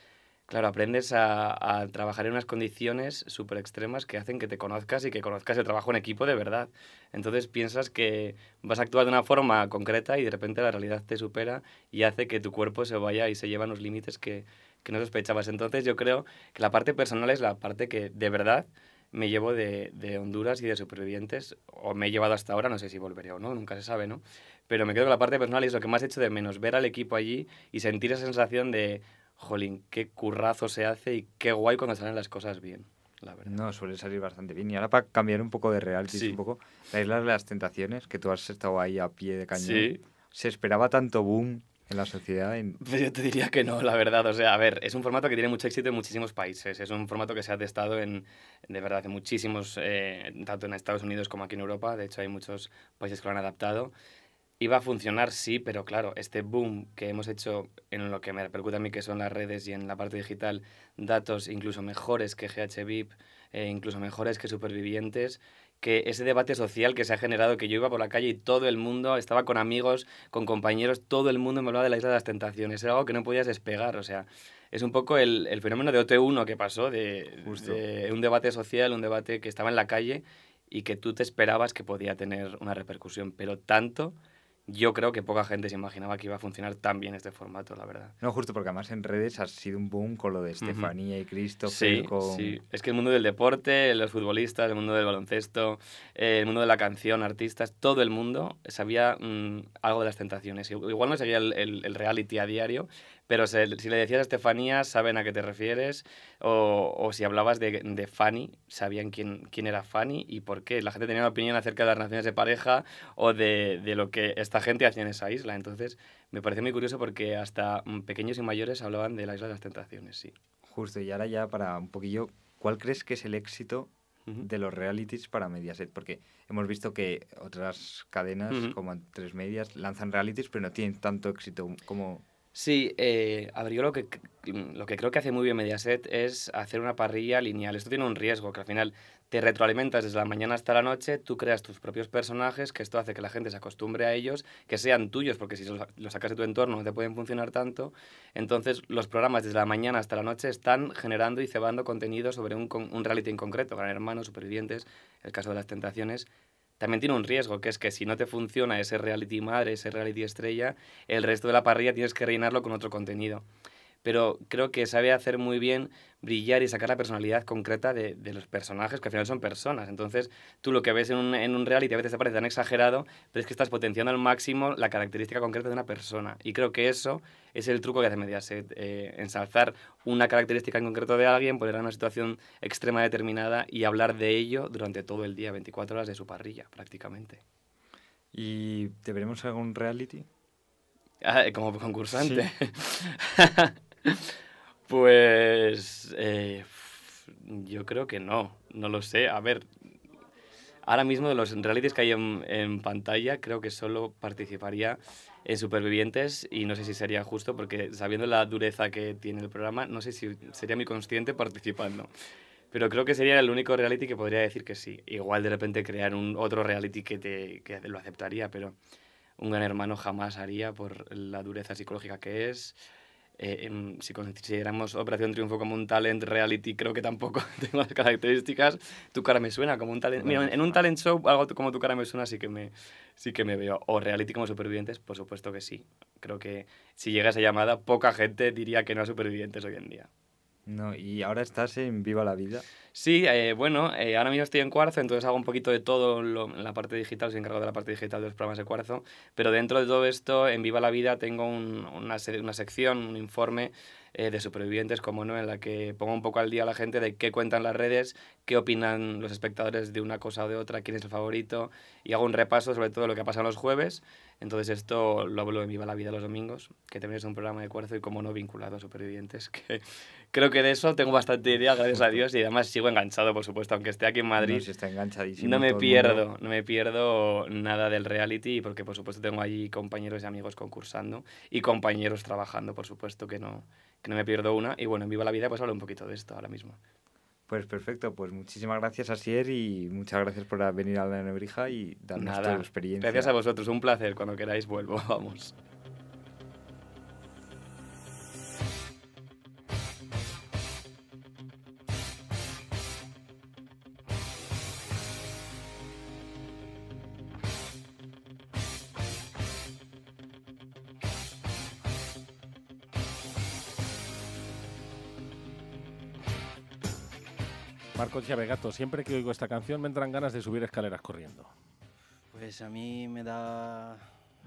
claro, aprendes a, a, trabajar en unas condiciones súper extremas que hacen que te conozcas y que conozcas el trabajo en equipo de verdad. Entonces piensas que vas a actuar de una forma concreta y de repente la realidad te supera y hace que tu cuerpo se vaya y se lleva a los límites que, que no sospechabas. Entonces yo creo que la parte personal es la parte que de verdad me llevo de, de, Honduras y de supervivientes, o me he llevado hasta ahora, no sé si volveré o no, nunca se sabe, ¿no? Pero me quedo con la parte personal y es lo que más he hecho de menos, ver al equipo allí y sentir esa sensación de, jolín, qué currazo se hace y qué guay cuando salen las cosas bien. La verdad. No, suele salir bastante bien. Y ahora para cambiar un poco de reality, sí. un poco, la isla de las tentaciones, que tú has estado ahí a pie de cañón. Sí. ¿Se esperaba tanto boom en la sociedad? En... Pues yo te diría que no, la verdad. O sea, a ver, es un formato que tiene mucho éxito en muchísimos países. Es un formato que se ha testado en, de verdad, en muchísimos, eh, tanto en Estados Unidos como aquí en Europa. De hecho, hay muchos países que lo han adaptado. Iba a funcionar, sí, pero claro, este boom que hemos hecho en lo que me repercute a mí, que son las redes y en la parte digital, datos incluso mejores que GHVIP, eh, incluso mejores que Supervivientes, que ese debate social que se ha generado, que yo iba por la calle y todo el mundo, estaba con amigos, con compañeros, todo el mundo me hablaba de la isla de las tentaciones, era algo que no podías despegar, o sea, es un poco el, el fenómeno de OT1 que pasó, de, de, un debate social, un debate que estaba en la calle y que tú te esperabas que podía tener una repercusión, pero tanto yo creo que poca gente se imaginaba que iba a funcionar tan bien este formato, la verdad. No, justo porque además en redes ha sido un boom con lo de Estefanía uh -huh. y Cristo. Sí, con... sí, es que el mundo del deporte, los futbolistas, el mundo del baloncesto, eh, el mundo de la canción, artistas, todo el mundo sabía mmm, algo de las tentaciones. Igual no seguía el, el, el reality a diario, pero se, si le decías a Estefanía, saben a qué te refieres, o, o si hablabas de, de, Fanny, sabían quién, quién era Fanny y por qué. La gente tenía una opinión acerca de las relaciones de pareja o de, de lo que esta gente hacía en esa isla. Entonces, me parece muy curioso porque hasta pequeños y mayores hablaban de la isla de las tentaciones, sí. Justo, y ahora ya para un poquillo, ¿cuál crees que es el éxito de los realities para Mediaset, porque hemos visto que otras cadenas uh -huh. como Tres Medias lanzan realities, pero no tienen tanto éxito como Sí, eh, a ver, yo lo que, lo que creo que hace muy bien Mediaset es hacer una parrilla lineal. Esto tiene un riesgo, que al final te retroalimentas desde la mañana hasta la noche, tú creas tus propios personajes, que esto hace que la gente se acostumbre a ellos, que sean tuyos, porque si los, los sacas de tu entorno no te pueden funcionar tanto. Entonces, los programas desde la mañana hasta la noche están generando y cebando contenido sobre un, un reality en concreto, Gran Hermano, Supervivientes, el caso de las tentaciones, también tiene un riesgo, que es que si no te funciona ese reality madre, ese reality estrella, el resto de la parrilla tienes que rellenarlo con otro contenido. Pero creo que sabe hacer muy bien brillar y sacar la personalidad concreta de, de, los personajes, que al final son personas. Entonces, tú lo que ves en un, en un reality a veces te parece tan exagerado, pero es que estás potenciando al máximo la característica concreta de una persona. Y creo que eso es el truco que hace Mediaset, eh, ensalzar una característica en concreto de alguien, poner en una situación extrema determinada y hablar de ello durante todo el día, 24 horas de su parrilla, prácticamente. ¿Y te veremos algún reality? Ah, como concursante. Sí. Pues eh, yo creo que no, no lo sé. A ver, ahora mismo de los realities que hay en, en pantalla, creo que solo participaría en Supervivientes y no sé si sería justo porque sabiendo la dureza que tiene el programa, no sé si sería muy consciente participando. Pero creo que sería el único reality que podría decir que sí. Igual de repente crear un otro reality que, te, que lo aceptaría, pero un gran hermano jamás haría por la dureza psicológica que es. Eh, en- si consideramos Operación Triunfo como un talent reality, creo que tampoco tengo las características. Tu cara me suena como un talent. Mira, en un talent show, algo como tu cara me suena, sí que me, sí que me veo. O reality como supervivientes, por supuesto que sí. Creo que si llega esa llamada, poca gente diría que no a supervivientes hoy en día. No, y ahora estás en Viva la Vida. Sí, eh, bueno, eh, ahora mismo estoy en Cuarzo, entonces hago un poquito de todo en la parte digital, soy encargado de la parte digital de los programas de Cuarzo, pero dentro de todo esto, en Viva la Vida tengo un- una, una sección, un informe eh, de supervivientes, como no, en la que pongo un poco al día a la gente de qué cuentan las redes, qué opinan los espectadores de una cosa o de otra, quién es el favorito, y hago un repaso sobre todo lo que ha pasado los jueves. Entonces esto lo hablo en Viva la Vida los domingos, que también es un programa de Cuarzo y como no vinculado a supervivientes, que creo que de eso tengo bastante idea, gracias a Dios, y además sigo enganchado, por supuesto, aunque esté aquí en Madrid. No, está enganchadísimo No me pierdo, no me pierdo nada del reality, porque por supuesto tengo allí compañeros y amigos concursando y compañeros trabajando, por supuesto que no, que no me pierdo una. Y bueno, en Viva la Vida pues hablo un poquito de esto ahora mismo. Pues perfecto, pues muchísimas gracias Asier y muchas gracias por venir a la Nebrija y darnos Nada, tu experiencia. gracias a vosotros, un placer, cuando queráis vuelvo, vamos. Siempre que oigo esta canción me entran ganas de subir escaleras corriendo. Pues a mí me da...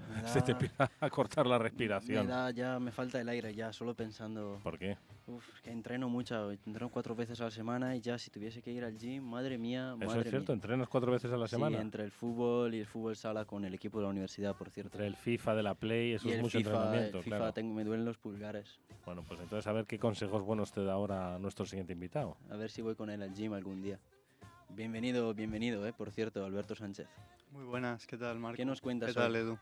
me Se te da- empieza a cortar la respiración. Me da ya, me falta el aire ya, solo pensando... ¿Por qué? Uf, que entreno mucho, entreno cuatro veces a la semana y ya si tuviese que ir al gym, madre mía, Eso madre es cierto, mía. entrenas cuatro veces a la semana. Sí, entre el fútbol y el fútbol sala con el equipo de la universidad, por cierto. Entre el FIFA de la Play, eso y es el mucho FIFA, entrenamiento, el FIFA claro. tengo- me duelen los pulgares. Bueno, pues entonces a ver qué consejos buenos te da ahora nuestro siguiente invitado. A ver si voy con él al gym algún día. Bienvenido, bienvenido, eh, por cierto, Alberto Sánchez. Muy buenas, ¿qué tal, Marco? ¿Qué nos cuentas ¿Qué tal, hoy? Edu?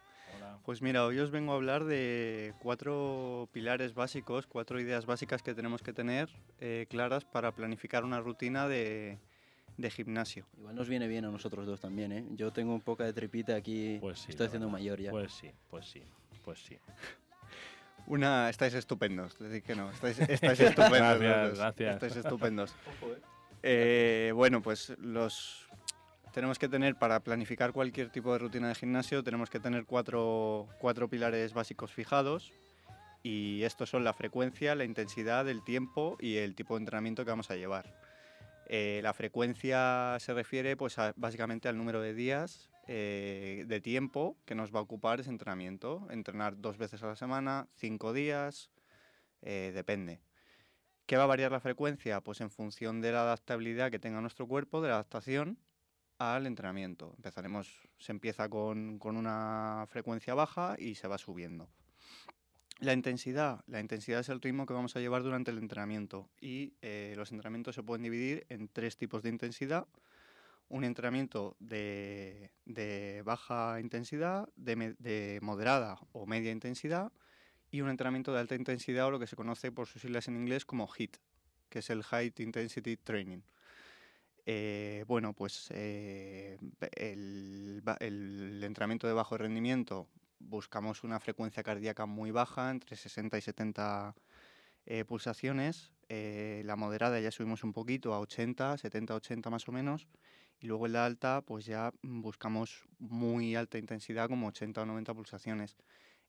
Pues mira, hoy os vengo a hablar de cuatro pilares básicos, cuatro ideas básicas que tenemos que tener eh, claras para planificar una rutina de, de gimnasio. Igual nos viene bien a nosotros dos también, ¿eh? Yo tengo un poco de tripita aquí, Pues sí, estoy haciendo verdad. mayor ya. Pues sí, pues sí, pues sí. Una, estáis estupendos, decir que no, estáis, estáis estupendos. Gracias, gracias. Estáis estupendos. Eh, bueno, pues los tenemos que tener para planificar cualquier tipo de rutina de gimnasio, tenemos que tener cuatro, cuatro pilares básicos fijados. Y estos son la frecuencia, la intensidad, el tiempo y el tipo de entrenamiento que vamos a llevar. Eh, la frecuencia se refiere pues, básicamente al número de días eh, de tiempo que nos va a ocupar ese entrenamiento. Entrenar dos veces a la semana, cinco días, eh, depende. ¿Qué va a variar la frecuencia? Pues en función de la adaptabilidad que tenga nuestro cuerpo, de la adaptación al entrenamiento. Empezaremos, se empieza con, con una frecuencia baja y se va subiendo. La intensidad. La intensidad es el ritmo que vamos a llevar durante el entrenamiento. Y eh, los entrenamientos se pueden dividir en tres tipos de intensidad. Un entrenamiento de, de baja intensidad, de, de moderada o media intensidad y un entrenamiento de alta intensidad o lo que se conoce por sus siglas en inglés como HIIT, que es el High Intensity Training. Eh, bueno, pues eh, el, entrenamiento de bajo rendimiento buscamos una frecuencia cardíaca muy baja, entre 60 y 70 eh, pulsaciones. La moderada ya subimos un poquito a 80, 70, 80 más o menos. Y luego en la alta, pues ya buscamos muy alta intensidad, como 80 o 90 pulsaciones.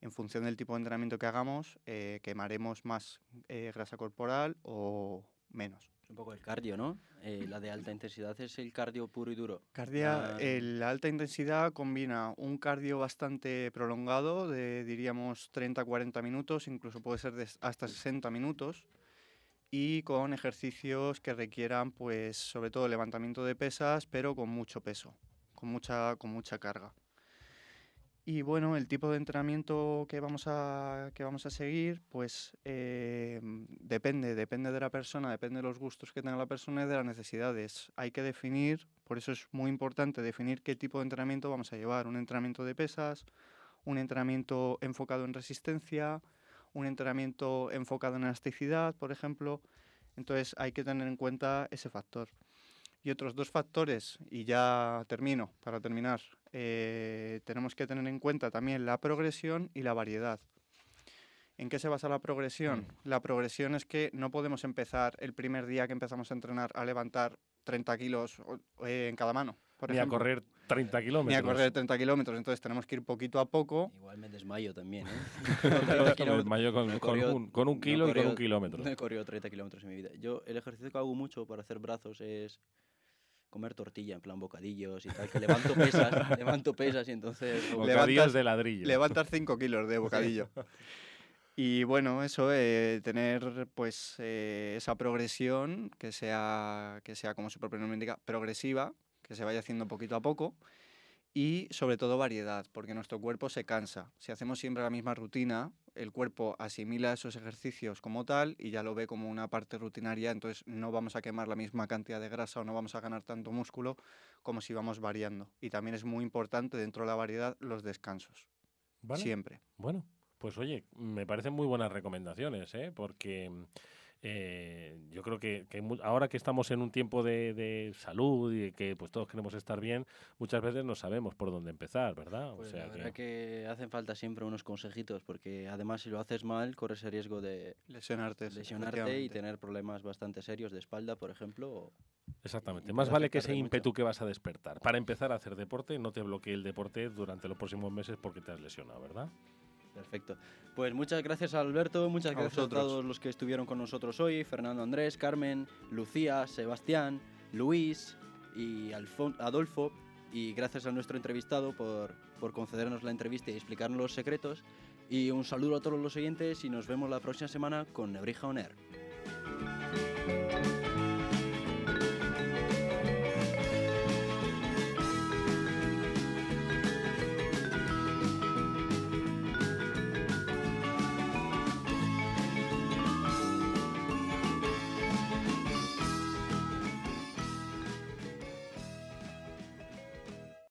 En función del tipo de entrenamiento que hagamos, eh, quemaremos más eh, grasa corporal o menos. Es un poco el cardio, ¿no? Eh, la de alta intensidad es el cardio puro y duro. Cardia, Ah, la alta intensidad combina un cardio bastante prolongado de diríamos 30-40 minutos, incluso puede ser de hasta 60 minutos, y con ejercicios que requieran, pues, sobre todo levantamiento de pesas, pero con mucho peso, con mucha, con mucha carga. Y bueno, el tipo de entrenamiento que vamos a, que vamos a seguir, pues eh, depende, depende de la persona, depende de los gustos que tenga la persona y de las necesidades. Hay que definir, por eso es muy importante definir qué tipo de entrenamiento vamos a llevar. Un entrenamiento de pesas, un entrenamiento enfocado en resistencia, un entrenamiento enfocado en elasticidad, por ejemplo. Entonces hay que tener en cuenta ese factor. Y otros dos factores, y ya termino, para terminar, eh, tenemos que tener en cuenta también la progresión y la variedad. ¿En qué se basa la progresión? La progresión es que no podemos empezar el primer día que empezamos a entrenar a levantar 30 kilos eh, en cada mano. Por a ejemplo. correr 30 Ni a kilómetros. correr 30 kilómetros. Entonces tenemos que ir poquito a poco. Igual me desmayo también, ¿eh? Me desmayo con- No he con corrido- un- con un kilo y con un kilómetro. No he corrido 30 kilómetros en mi vida. Yo, el ejercicio que hago mucho para hacer brazos es comer tortilla, en plan bocadillos y tal, que levanto pesas, levanto pesas y entonces... Bocadillos de ladrillo. Levantar 5 kilos de bocadillo. Y bueno, eso, eh, tener pues eh, esa progresión que sea, que sea, como su propio nombre indica, progresiva, que se vaya haciendo poquito a poco y sobre todo variedad, porque nuestro cuerpo se cansa. Si hacemos siempre la misma rutina, el cuerpo asimila esos ejercicios como tal y ya lo ve como una parte rutinaria, entonces no vamos a quemar la misma cantidad de grasa o no vamos a ganar tanto músculo como si vamos variando. Y también es muy importante dentro de la variedad los descansos. Vale. Siempre. Bueno, pues oye, me parecen muy buenas recomendaciones, ¿eh? porque eh, yo creo que, ahora que estamos en un tiempo de, de salud y de que pues todos queremos estar bien, muchas veces no sabemos por dónde empezar, ¿verdad? Pues o sea la verdad que hacen falta siempre unos consejitos, porque además si lo haces mal, corres el riesgo de lesionarte, lesionarte y tener problemas bastante serios de espalda, por ejemplo. o- Exactamente. y Más vale que ese mucho. ímpetu que vas a despertar. Para empezar a hacer deporte, no te bloquee el deporte durante los próximos meses porque te has lesionado, ¿verdad? Perfecto. Pues muchas gracias Alberto, muchas A gracias a todos los que estuvieron con nosotros hoy, Fernando Andrés, Carmen, Lucía, Sebastián, Luis y Alfon- Adolfo, y gracias a nuestro entrevistado por, por concedernos la entrevista y explicarnos los secretos. Y un saludo a todos los oyentes y nos vemos la próxima semana con Nebrija On Air.